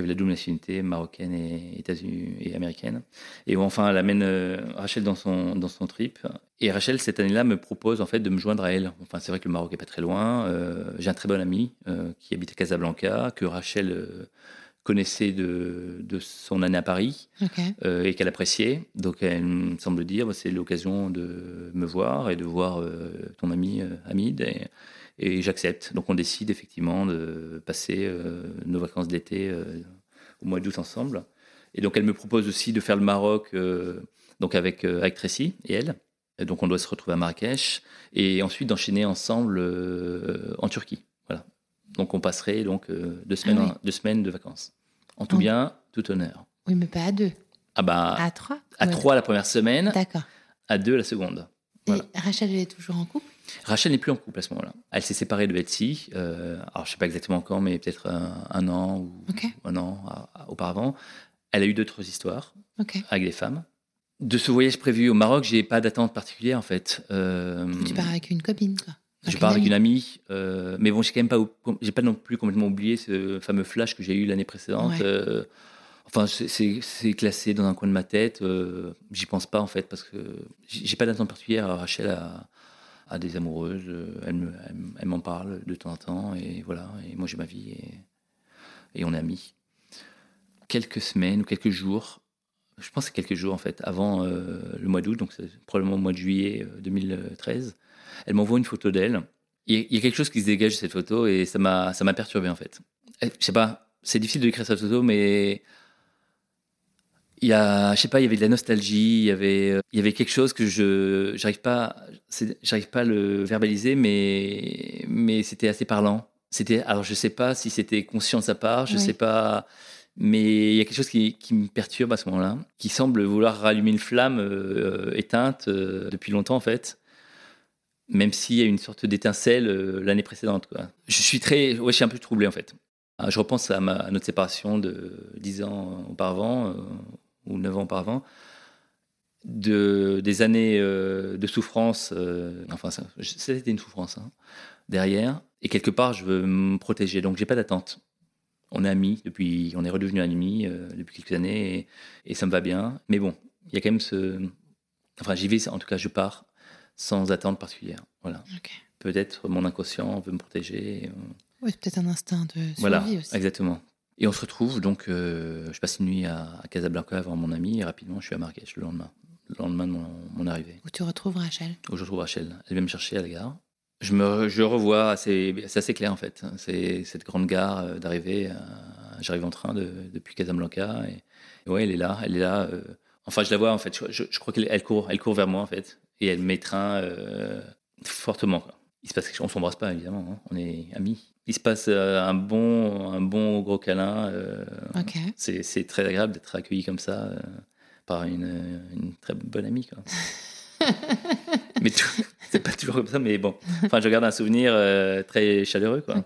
qui avait la double nationalité marocaine et, États-Unis et américaine. Et enfin, elle amène euh, Rachel dans son, dans son trip. Et Rachel, cette année-là, me propose en fait de me joindre à elle. Enfin, c'est vrai que le Maroc est pas très loin. Euh, J'ai un très bon ami euh, qui habite à Casablanca, que Rachel euh, connaissait de, de son année à Paris et qu'elle appréciait. Donc, elle me semble dire, bah, c'est l'occasion de me voir et de voir ton ami Hamid. Et, et j'accepte. Donc, on décide effectivement de passer euh, nos vacances d'été euh, au mois d'août ensemble. Et donc, elle me propose aussi de faire le Maroc euh, donc avec, avec Tracy et elle. Et donc, on doit se retrouver à Marrakech et ensuite d'enchaîner ensemble en Turquie. Voilà. Donc, on passerait donc deux, semaines, Ah oui. deux semaines de vacances. En tout Oh. bien, tout honneur. Oui, mais pas à deux. Ah bah, À trois à Ouais. trois la première semaine, D'accord. à deux la seconde. Voilà. Et Rachel, elle est toujours en couple? Rachel n'est plus en couple à ce moment-là. Elle s'est séparée de Betsy, euh, alors je sais pas exactement quand, mais peut-être un, un an ou un an auparavant. Elle a eu d'autres histoires avec des femmes. De ce voyage prévu au Maroc, j'ai pas d'attente particulière en fait. Euh, Tu pars avec une copine, quoi. je pars avec une amie, euh, mais bon, j'ai quand même pas, j'ai pas non plus complètement oublié ce fameux flash que j'ai eu l'année précédente. Ouais. Euh, enfin, c'est- classé dans un coin de ma tête. euh, J'y pense pas en fait parce que j'ai j'ai pas d'attente particulière. Rachel a, a des amoureuses, euh, elle m'en parle de temps en temps et voilà. Et moi j'ai ma vie et, on est amis. Quelques semaines ou quelques jours, je pense que quelques jours en fait, avant euh, le mois d'août, donc c'est probablement au mois de juillet euh, 2013 elle m'envoie une photo d'elle. Il y a- quelque chose qui se dégage de cette photo et ça m'a ça m'a perturbé en fait. Je sais pas, c'est difficile de décrire cette photo, mais il y a, je sais pas, il y avait de la nostalgie, il y avait, euh, il y avait quelque chose que je j'arrive pas, j'arrive pas à le verbaliser, mais mais c'était assez parlant. C'était, alors je sais pas si c'était conscient de sa part, je Oui. sais pas, mais il y a quelque chose qui, qui me perturbe à ce moment-là, qui semble vouloir rallumer une flamme euh, éteinte euh, depuis longtemps en fait même s'il y a une sorte d'étincelle euh, l'année précédente. Quoi. Je suis très, ouais, je suis un peu troublé en fait. Ah, Je repense à, ma, à notre séparation de 10 ans auparavant, ou 9 ans auparavant, de, des années euh, de souffrance, euh, enfin ça- c'était une souffrance hein, derrière, Et quelque part, je veux me protéger, donc j'ai pas d'attente. On est amis depuis, on est redevenus amis euh, depuis quelques années et, et ça me va bien. Mais bon, il y a quand même ce, enfin j'y vais, en tout cas je pars sans attente particulière. Voilà. Peut-être mon inconscient veut me protéger. Oui, c'est peut-être un instinct de survie voilà, aussi. exactement. Et on se retrouve, donc euh, je passe une nuit à, à Casablanca avant mon ami et rapidement je suis à Marrakech le lendemain, le lendemain de mon, mon arrivée. Où tu retrouves Rachel? Où je retrouve Rachel. Elle vient me chercher à la gare. Je me je revois, c'est assez clair en fait. C'est cette grande gare euh, d'arrivée. euh, J'arrive en train de- depuis Casablanca et, et ouais, elle est là, elle est là. euh, enfin, je la vois en fait. Je, je- je crois qu'elle elle court, elle court vers moi en fait et elle m'étreint euh, fortement. quoi. Il se passe quelque chose. On s'embrasse pas évidemment. hein. On est amis. Il se passe euh, un bon, un bon gros câlin. euh, c'est très agréable d'être accueilli comme ça euh, par une, une très bonne amie. Quoi. mais c'est pas toujours comme ça, mais bon. Enfin, je garde un souvenir euh, très chaleureux. Quoi.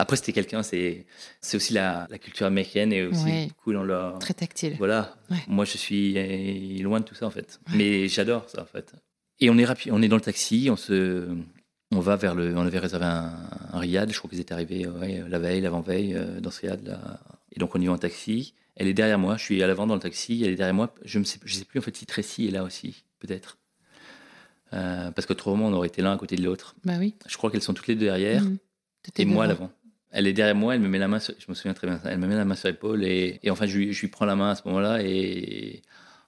Après, c'était quelqu'un, c'est c'est aussi la, la culture américaine et aussi Ouais. dans leur. Très tactile. Voilà. Ouais. Moi, je suis loin de tout ça en fait. Ouais. Mais j'adore ça en fait. Et on est rapide, on est dans le taxi, on se, on va vers le, on avait réservé un, un riad. Je crois qu'ils étaient arrivés ouais, la veille, l'avant-veille euh, dans ce riad là. Et donc on y va en taxi. Elle est derrière moi. Je suis à l'avant dans le taxi. Elle est derrière moi. Je ne sais, je sais plus en fait si Tracy est là aussi, peut-être. Euh, parce qu'autrement, on aurait été l'un à côté de l'autre. Bah oui. Je crois qu'elles sont toutes les deux derrière. T'étais et moi à l'avant. Elle est derrière moi, elle me met la main, sur- je me souviens très bien, elle me met la main sur l'épaule et, et enfin je lui, je lui prends la main à ce moment-là et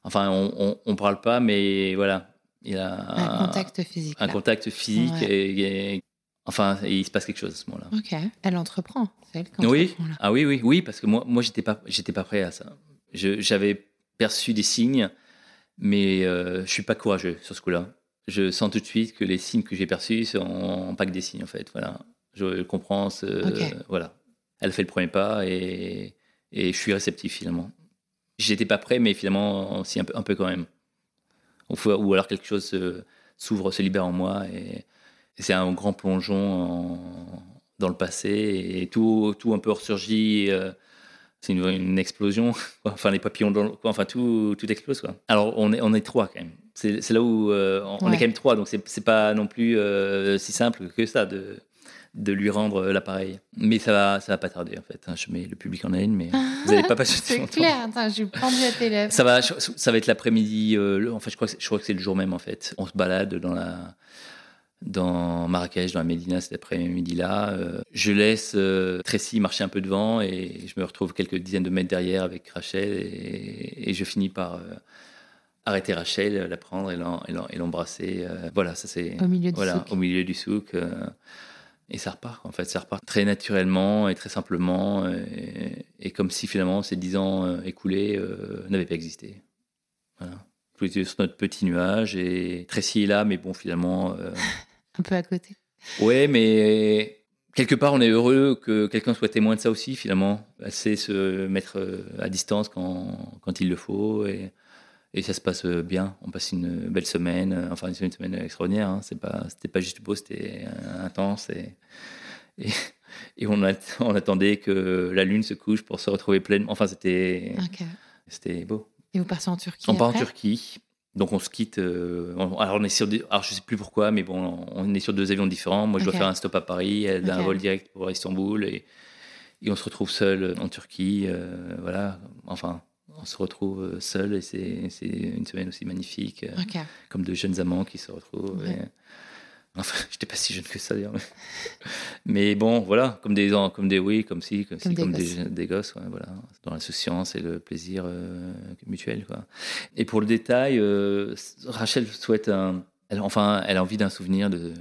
enfin on, on, on parle pas mais voilà, il a Un contact physique. un là. contact physique Ouais. et, et- enfin et il se passe quelque chose à ce moment-là. Ok. Elle entreprend. Elle Oui, entreprend, ah oui oui oui parce que moi moi j'étais pas j'étais pas prêt à ça. J'avais perçu des signes mais euh, je suis pas courageux sur ce coup-là. Je sens tout de suite que les signes que j'ai perçus sont pas que des signes en fait. Voilà, je comprends. Ce, Ok. Voilà, elle fait le premier pas et, et je suis réceptif finalement. J'étais pas prêt, mais finalement aussi un peu, un peu quand même. Ou, alors quelque chose se- s'ouvre, se libère en moi et, et c'est un grand plongeon en- dans le passé et tout, tout un peu ressurgit. euh, c'est une, une explosion. quoi. Enfin, les papillons, dans le- quoi. enfin tout, tout explose. Quoi. Alors, on est, on est trois quand même. C'est là où euh, on, est quand même trois, donc c'est pas non plus euh, si simple que ça de, de lui rendre l'appareil. Mais ça va, ça va pas tarder en fait. hein. Je mets le public en haleine, mais vous n'allez pas passer C'est clair. Attends, j'ai pendu à tes lèvres. Ça va, ça va être l'après-midi. euh, en fait, je crois, que c'est- je crois que c'est le jour même en fait. On se balade dans la dans Marrakech, dans la Médina cet après-midi-là. Euh, je laisse euh, Tracy marcher un peu devant et je me retrouve quelques dizaines de mètres derrière avec Rachel et, et je finis par euh, arrêter Rachel, la prendre et l'embrasser. euh, voilà, ça c'est Au milieu du voilà, souk. au milieu du souk. Et ça repart, en fait, ça repart très naturellement et très simplement, et, et comme si finalement ces dix ans euh, écoulés euh, n'avaient pas existé. Voilà. Tous les deux sur notre petit nuage, et Tracy est là, mais bon, finalement, euh, Un peu à côté. ouais, mais quelque part, on est heureux que quelqu'un soit témoin de ça aussi, finalement. Sait se mettre à distance quand, quand il le faut, et, et ça se passe bien. On passe une belle semaine, euh, enfin, une semaine extraordinaire. Hein. C'est pas, c'était pas juste beau, c'était euh, intense, et, et, et on, a- on attendait que la lune se couche pour se retrouver pleinement. Enfin, c'était, c'était beau. Et vous partez en Turquie On part en Turquie. Donc on se quitte. euh, on- alors on est sur des, alors je sais plus pourquoi, mais bon, on est sur deux avions différents. Moi je dois faire un stop à Paris, elle a un vol direct pour Istanbul et, et on se retrouve seul en Turquie. euh, voilà, enfin on se retrouve euh, seul et c'est c'est une semaine aussi magnifique, euh, comme de jeunes amants qui se retrouvent. Ouais. et- Enfin, j'étais pas si jeune que ça d'ailleurs. Mais, mais bon, voilà, comme des comme des oui, comme si, comme, Comme si, des comme gosses. des, des gosses, ouais, voilà, dans l'insouciance et le plaisir euh, mutuel, quoi. Et pour le détail, euh, Rachel souhaite un, elle, enfin, elle a envie d'un souvenir de,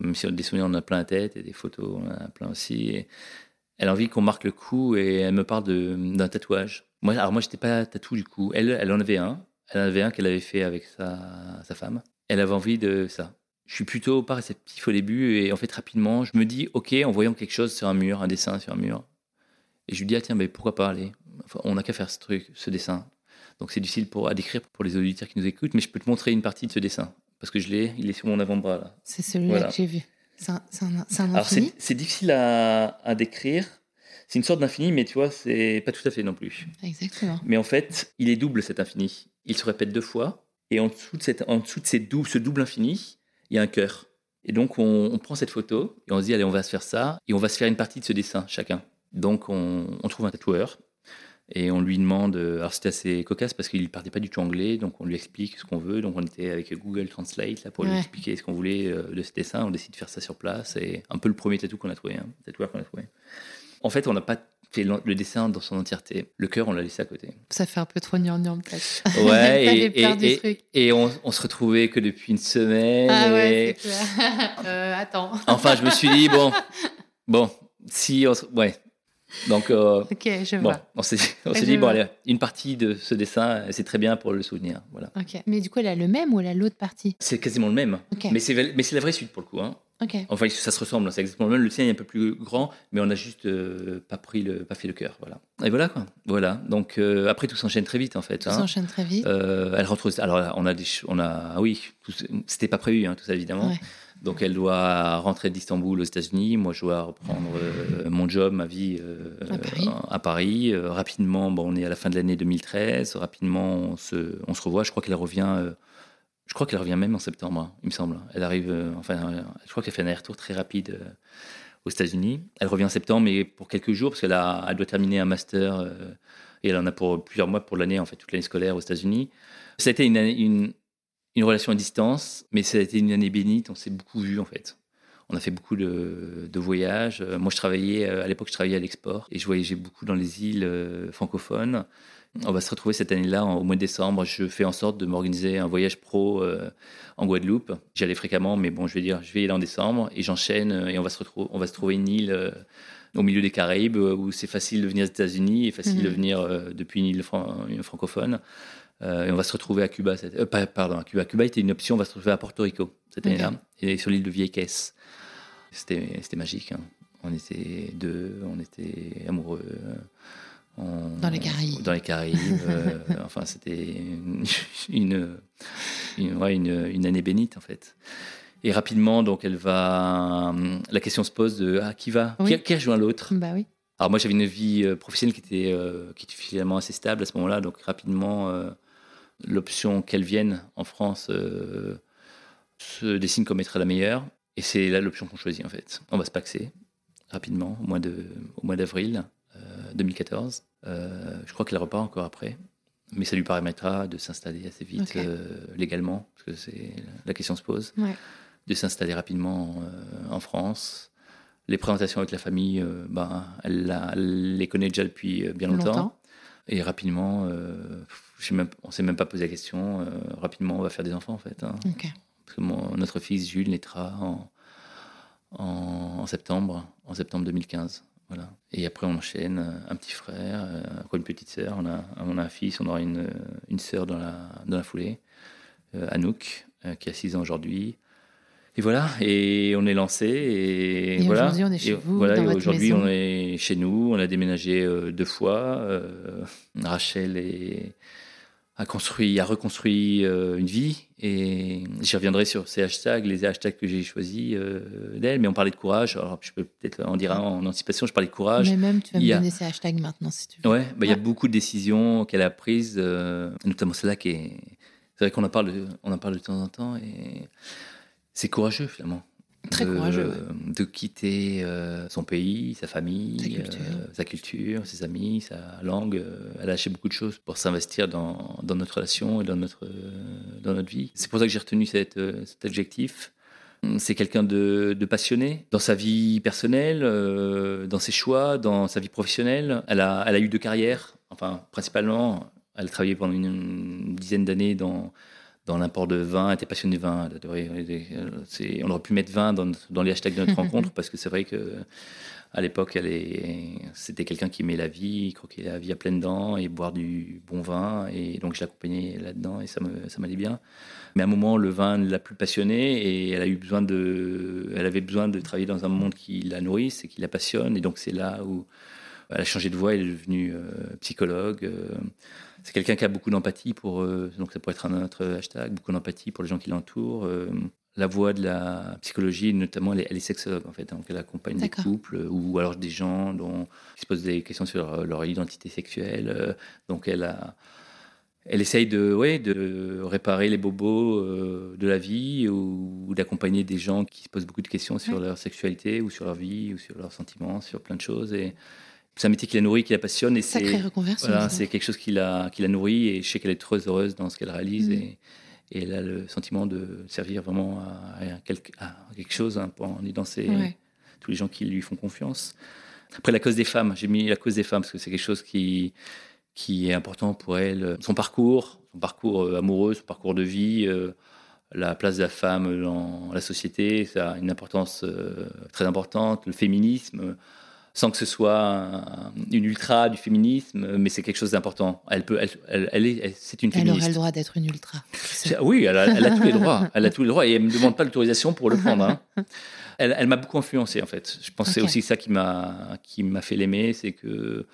même si des souvenirs on en a plein la tête et des photos on en a plein aussi. Et elle a envie qu'on marque le coup et elle me parle de- d'un tatouage. Moi, alors moi, j'étais pas tatou du coup. Elle, elle en avait un. Elle en avait un qu'elle avait fait avec sa, sa femme. Elle avait envie de ça. Je suis plutôt pas réceptif au début et en fait rapidement, je me dis ok en voyant quelque chose sur un mur, un dessin sur un mur. Et je lui dis ah tiens mais pourquoi pas aller? Enfin, on n'a qu'à faire ce truc, ce dessin. Donc c'est difficile pour à décrire pour les auditeurs qui nous écoutent, mais je peux te montrer une partie de ce dessin parce que je l'ai, il est sur mon avant-bras là. C'est celui-là Voilà. que j'ai vu. C'est un, un, un Alors c'est difficile à, à décrire. C'est une sorte d'infini, mais tu vois, c'est pas tout à fait non plus. Exactement. Mais en fait, il est double cet infini. Il se répète deux fois, et en dessous de, cette, en dessous de ces dou- ce double infini, il y a un cœur. Et donc, on, on prend cette photo et on se dit, allez, on va se faire ça. Et on va se faire une partie de ce dessin, chacun. Donc, on, on trouve un tatoueur et on lui demande. euh, Alors, c'était assez cocasse parce qu'il ne parlait pas du tout anglais. Donc, on lui explique ce qu'on veut. Donc, on était avec Google Translate là, pour lui expliquer ce qu'on voulait euh, de ce dessin. On décide de faire ça sur place. Et un peu le premier tatou qu'on a trouvé, hein, tatoueur qu'on a trouvé. En fait, on n'a pas fait le dessin dans son entièreté. Le cœur, on l'a laissé à côté. Ça fait un peu trop gnangnan peut-être. Ouais, et, on, on se retrouvait que depuis une semaine. Ah ouais, c'est clair. Euh, attends. Enfin, je me suis dit, bon, bon, si on Ouais. Donc, euh, Ok, je bon, vois. on s'est dit, bon, vois. allez, une partie de ce dessin, c'est très bien pour le souvenir. Voilà. Ok. Mais du coup, elle a le même ou elle a l'autre partie? C'est quasiment le même. Ok. Mais c'est mais c'est la vraie suite pour le coup. hein. Enfin, ça se ressemble, hein, c'est exactement le même. Le tien est un peu plus grand, mais on a juste euh, pas, pris le, pas fait le cœur. Voilà. Et voilà, quoi. Voilà. Donc, euh, après, tout s'enchaîne très vite, en fait. Tout hein. s'enchaîne très vite. Euh, elle rentre. au- Alors, là, on a des. On a. ah oui, c'était pas prévu, hein, tout ça, évidemment. Ouais. Donc, elle doit rentrer d'Istanbul aux États-Unis. Moi, je dois reprendre euh, mon job, ma vie À Paris. à Paris. Rapidement, bon, on est à la fin de l'année 2013. Rapidement, on se, on se revoit. Je crois qu'elle revient. Je crois qu'elle revient même en septembre, hein, il me semble. Elle arrive. euh, enfin, euh, je crois qu'elle fait un aller-retour très rapide euh, aux États-Unis. Elle revient en septembre, mais pour quelques jours, parce qu'elle a, elle doit terminer un master. et elle en a pour plusieurs mois pour l'année, en fait, toute l'année scolaire aux États-Unis. Ça a été une, une, une relation à distance, mais ça a été une année bénite. On s'est beaucoup vus, en fait. On a fait beaucoup de, de voyages. Euh, Moi, je travaillais, euh, à l'époque, je travaillais à l'export et je voyageais beaucoup dans les îles euh, francophones. On va se retrouver cette année-là, au mois de décembre. Je fais en sorte de m'organiser un voyage pro euh, en Guadeloupe. J'y allais fréquemment, mais bon, je vais dire, je vais y aller en décembre et j'enchaîne et on va se retrouver, on va se trouver une île euh, au milieu des Caraïbes où c'est facile de venir aux États-Unis et facile Mhm. de venir euh, depuis une île fran- une francophone. Et on va se retrouver à Cuba. cette- pardon, à Cuba. Cuba était une option. On va se retrouver à Porto Rico cette année-là et sur l'île de Caisse. C'était c'était magique. hein. On était deux, on était amoureux. On- Dans les Caraïbes. Dans les Caraïbes. euh, enfin, c'était une, une, une- ouais, une- une année bénite, en fait. Et rapidement, donc, elle va. La question se pose de ah, qui va? Oui. qui, qui rejoint l'autre? Bah oui. alors moi j'avais une vie euh, professionnelle qui était, euh, qui était finalement assez stable à ce moment-là, donc rapidement euh, l'option qu'elle vienne en France euh, se dessine comme être la meilleure, et c'est là l'option qu'on choisit en fait. On va se paxer rapidement au mois de, au mois d'avril euh, 2014. Euh, je crois qu'elle repart encore après, mais ça lui permettra de s'installer assez vite euh, légalement, parce que c'est la question se pose, Ouais. de s'installer rapidement euh, en France. Les présentations avec la famille, euh, ben, elle, les connaît déjà depuis euh, bien longtemps. Longtemps. Et rapidement, euh, même, on s'est même pas posé la question. euh, rapidement, on va faire des enfants en fait. hein. Parce que mon- notre fils Jules naîtra en, en, en septembre, en septembre 2015. Voilà. Et après, on enchaîne euh, un petit frère, euh, encore une petite sœur. On a, on a un fils, on aura une, une sœur dans la, dans la foulée, euh, Anouk, euh, qui a 6 ans aujourd'hui. Et voilà, et on est lancé. Et, Et voilà. aujourd'hui, on est chez Et vous, Voilà, et aujourd'hui, on est chez nous. On a déménagé euh, deux fois. Euh, Rachel est- a construit, a reconstruit euh, une vie. Et j'y reviendrai sur ces hashtags, les hashtags que j'ai choisis euh, d'elle. Mais on parlait de courage. Alors, je peux peut-être en dire en anticipation. Je parlais de courage. Mais même, tu vas il me a- donner ces hashtags maintenant si tu veux. Ouais, bah, il y a beaucoup de décisions qu'elle a prises, euh, notamment celle-là qui est. C'est vrai qu'on en parle, de, on en parle de temps en temps et c'est courageux finalement. Très de, courageux, ouais. De quitter euh, son pays, sa famille, Sa culture. euh, sa culture, ses amis, sa langue. euh, elle a lâché beaucoup de choses pour s'investir dans, dans notre relation et dans notre, dans notre vie. C'est pour ça que j'ai retenu cette, cet adjectif. C'est quelqu'un de, de passionné dans sa vie personnelle, euh, dans ses choix, dans sa vie professionnelle. Elle a, elle a eu deux carrières, enfin principalement. Elle a travaillé pendant une, une dizaine d'années dans, dans l'import de vin, elle était passionnée de vin. On aurait pu mettre vin dans, les hashtags de notre rencontre parce que c'est vrai que à l'époque, c'était quelqu'un qui aimait la vie, croquer la vie à pleines dents et boire du bon vin. Et donc, je l'accompagnais là-dedans et ça m'allait bien. Mais à un moment, le vin ne l'a plus passionnée et elle, a eu besoin de, elle avait besoin de travailler dans un monde qui la nourrisse et qui la passionne. Et donc, c'est là où elle a changé de voie, elle est devenue euh, psychologue. euh, c'est quelqu'un qui a beaucoup d'empathie pour, euh, donc ça pourrait être un autre hashtag, beaucoup d'empathie pour les gens qui l'entourent. euh, la voie de la psychologie, notamment, elle est, elle est sexologue en fait, donc elle accompagne des couples ou alors des gens dont, qui se posent des questions sur leur, leur identité sexuelle. euh, donc elle a, elle essaye de, ouais, de réparer les bobos euh, de la vie ou, ou d'accompagner des gens qui se posent beaucoup de questions sur Ouais. leur sexualité ou sur leur vie ou sur leurs sentiments, sur plein de choses. Et c'est un métier qui la nourrit, qui la passionne. Et Sacrée reconversion. voilà, c'est quelque chose qui la, qui la nourrit et je sais qu'elle est très heureuse dans ce qu'elle réalise Mm. et, et elle a le sentiment de servir vraiment à, à quelque, à quelque chose hein, en aidant ses- Ouais. tous les gens qui lui font confiance. Après, la cause des femmes, j'ai mis la cause des femmes parce que c'est quelque chose qui, qui est important pour elle. Son parcours, son parcours euh, amoureux, son parcours de vie, euh, la place de la femme dans la société, ça a une importance euh, très importante. Le féminisme, sans que ce soit un- une ultra du féminisme, mais c'est quelque chose d'important. Elle peut, elle, elle, elle est, elle- c'est une Elle féministe. aurait le droit d'être une ultra. C'est- Oui, elle a, elle a tous les droits. Elle a tous les droits et elle me demande pas l'autorisation pour le prendre. hein. Elle, elle m'a beaucoup influencé en fait. Je pense que c'est aussi ça qui m'a qui m'a fait l'aimer, c'est que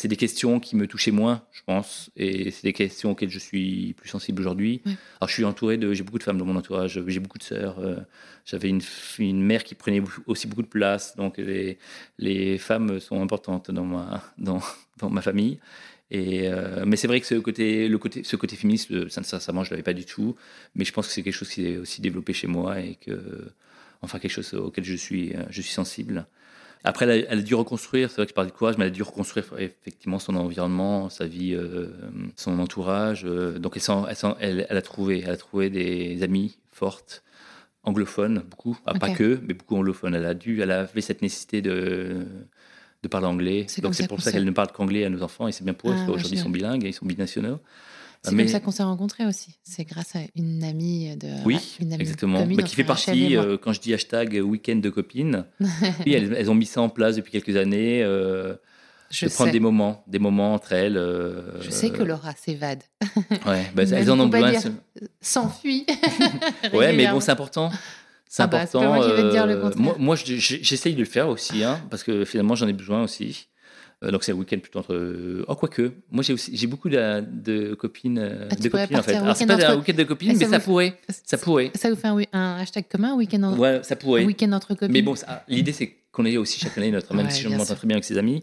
c'est des questions qui me touchaient moins, je pense, et c'est des questions auxquelles je suis plus sensible aujourd'hui. Alors je suis entouré de, j'ai beaucoup de femmes dans mon entourage, j'ai beaucoup de sœurs. euh, J'avais une, mère qui prenait aussi beaucoup de place, donc les, les femmes sont importantes dans ma dans, dans ma famille. Et euh, mais c'est vrai que ce côté, le côté, ce côté féministe, euh, sin- sincèrement, je l'avais pas du tout. Mais je pense que c'est quelque chose qui est aussi développé chez moi et que, enfin, quelque chose auquel je suis, je suis sensible. Après, elle a, elle a dû reconstruire. C'est vrai que je parlais de courage, mais elle a dû reconstruire effectivement son environnement, sa vie, euh, son entourage. euh, donc, elle, s'en- elle, s'en- elle- elle a trouvé, elle a trouvé des amis fortes, anglophones, beaucoup, Ah, pas que, mais beaucoup anglophones. Elle a dû, elle avait cette nécessité de de parler anglais. Donc c'est pour ça qu'elle ne parle qu'anglais à nos enfants et c'est bien pour eux Ah, parce qu'aujourd'hui ils sont bilingues et ils sont binationaux. C'est Mais- comme ça qu'on s'est rencontrés aussi. C'est grâce à une amie de. Oui, une amie exactement. commune Mais qui fait partie, euh, quand je dis hashtag week-end de copines, oui, elles, elles ont mis ça en place depuis quelques années, euh, Je de prendre sais. des moments, des moments entre elles. euh, Je sais que Laura s'évade. Ouais, bah, elles en ont besoin. S'enfuit. Ouais, mais bon, c'est important. C'est Ah bah, important. pas moi qui vais te dire le euh, contraire. moi, moi, je- je- j'essaye de le faire aussi, hein, parce que finalement, j'en ai besoin aussi. Euh, donc, c'est un week-end plutôt entre. Oh, quoique. Moi, j'ai aussi j'ai beaucoup de, de copines. euh, Ah, de copines, en fait. Alors, c'est week-end pas un entre- week-end de copines, Et mais ça pourrait. Ça pourrait. Ça vous fait un, un hashtag commun, week-end en... Ouais, ça pourrait. week entre copines? Mais bon, ça- l'idée, c'est qu'on ait aussi chaque année notre. Même Ouais, si je m'entends très bien avec ses amis,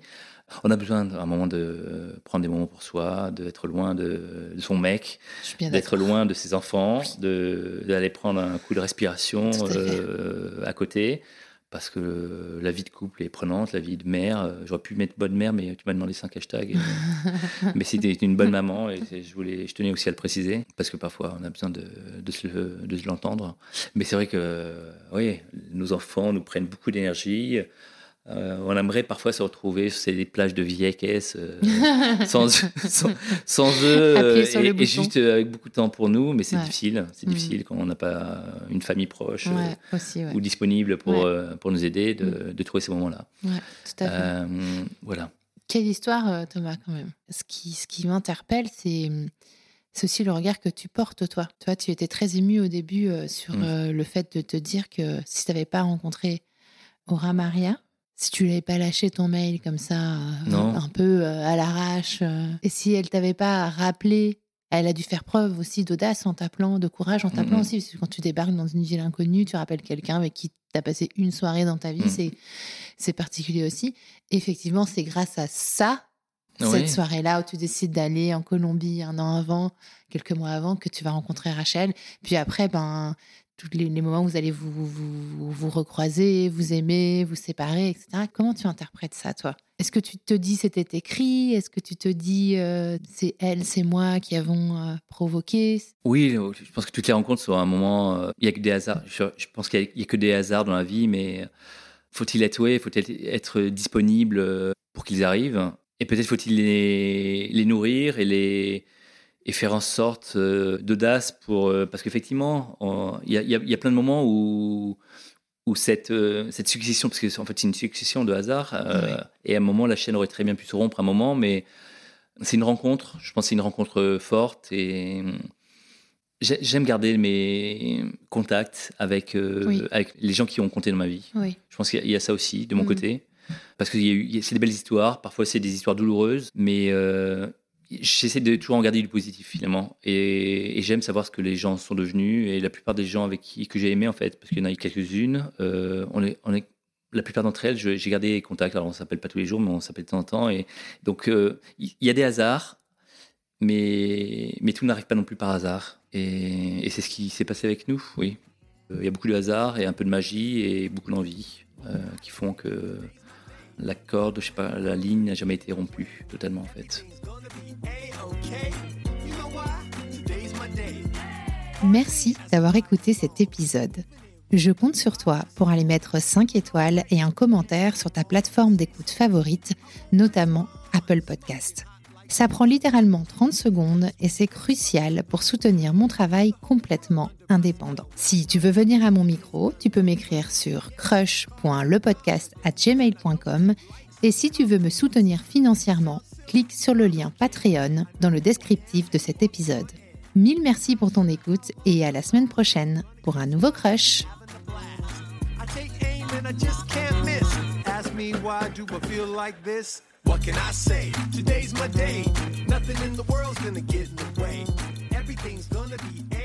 on a besoin d'un moment de euh, prendre des moments pour soi, d'être loin de, de son mec, d'accord. d'être loin de ses enfants, de d'aller prendre un coup de respiration à euh, à côté. Parce que euh, la vie de couple est prenante, la vie de mère. euh, J'aurais pu mettre bonne mère, mais tu m'as demandé 5 hashtags. et- mais c'était une bonne maman et je, voulais, je tenais aussi à le préciser. Parce que parfois, on a besoin de, de se, de se l'entendre. Mais c'est vrai que euh, oui, nos enfants nous prennent beaucoup d'énergie. Euh, on aimerait parfois se retrouver sur ces plages de vieilles caisses euh, sans, sans, sans eux euh, et, juste avec beaucoup de temps pour nous, mais c'est Ouais. difficile. C'est Mhm. difficile quand on n'a pas une famille proche Ouais, aussi, ouais. ou disponible pour, pour nous aider de, de trouver ces moments-là. Voilà. Quelle histoire, Thomas, quand même? Ce qui, ce qui m'interpelle, c'est c'est aussi le regard que tu portes, toi. Toi, tu étais très ému au début sur Mm. le fait de te dire que si tu n'avais pas rencontré Aura Maria, si tu l'avais pas lâché ton mail comme ça, euh, Non. un peu euh, à l'arrache, euh, et si elle t'avait pas rappelé, elle a dû faire preuve aussi d'audace en t'appelant, de courage en t'appelant Mhm. aussi, parce que quand tu débarques dans une ville inconnue, tu rappelles quelqu'un avec qui tu as passé une soirée dans ta vie, Mhm. c'est c'est particulier aussi. Effectivement, c'est grâce à ça Oui. cette soirée-là où tu décides d'aller en Colombie un an avant, quelques mois avant, que tu vas rencontrer Rachel. Puis après, ben, tous les, moments où vous allez vous, vous, recroiser, vous aimer, vous séparer, etc. Comment tu interprètes ça, toi? Est-ce que tu te dis c'était écrit? Est-ce que tu te dis euh, c'est elle, c'est moi qui avons euh, provoqué? Oui, je pense que toutes les rencontres sont un moment. euh, Il y a que des hasards. Je, pense qu'il n'y a, que des hasards dans la vie, mais faut-il être ouais, faut-il être disponible euh, pour qu'ils arrivent? Et peut-être faut-il les nourrir et les et faire en sorte euh, d'audace pour euh, parce qu'effectivement il y y y a plein de moments où où cette euh, cette succession parce que en fait c'est une succession de hasards Ouais. et à un moment la chaîne aurait très bien pu se rompre à un moment mais c'est une rencontre je pense que c'est une rencontre forte et j'ai- j'aime garder mes contacts avec Oui. avec les gens qui ont compté dans ma vie Oui. je pense qu'il y a- ça aussi de mon Mhm. côté. Parce que c'est des belles histoires, parfois c'est des histoires douloureuses, mais j'essaie de toujours en garder du positif finalement. Et, j'aime savoir ce que les gens sont devenus. Et la plupart des gens avec qui que j'ai aimé en fait, parce qu'il y en a eu quelques-unes, euh, on est, la plupart d'entre elles, j'ai gardé contact. Alors on s'appelle pas tous les jours, mais on s'appelle de temps en temps. Et donc euh, il y, a des hasards. Mais, mais tout n'arrive pas non plus par hasard. Et, c'est ce qui s'est passé avec nous, oui. Euh, Il y a beaucoup de hasard et un peu de magie et beaucoup d'envie qui font que la corde, je sais pas, la ligne n'a jamais été rompue totalement en fait. Merci d'avoir écouté cet épisode. Je compte sur toi pour aller mettre 5 étoiles et un commentaire sur ta plateforme d'écoute favorite, notamment Apple Podcast. Ça prend littéralement 30 secondes et c'est crucial pour soutenir mon travail complètement indépendant. Si tu veux venir à mon micro, tu peux m'écrire sur crush.lepodcast@gmail.com et si tu veux me soutenir financièrement, clique sur le lien Patreon dans le descriptif de cet épisode. Mille merci pour ton écoute et à la semaine prochaine pour un nouveau crush. What can I say? Today's my day. Nothing in the world's gonna get in the way. Everything's gonna be.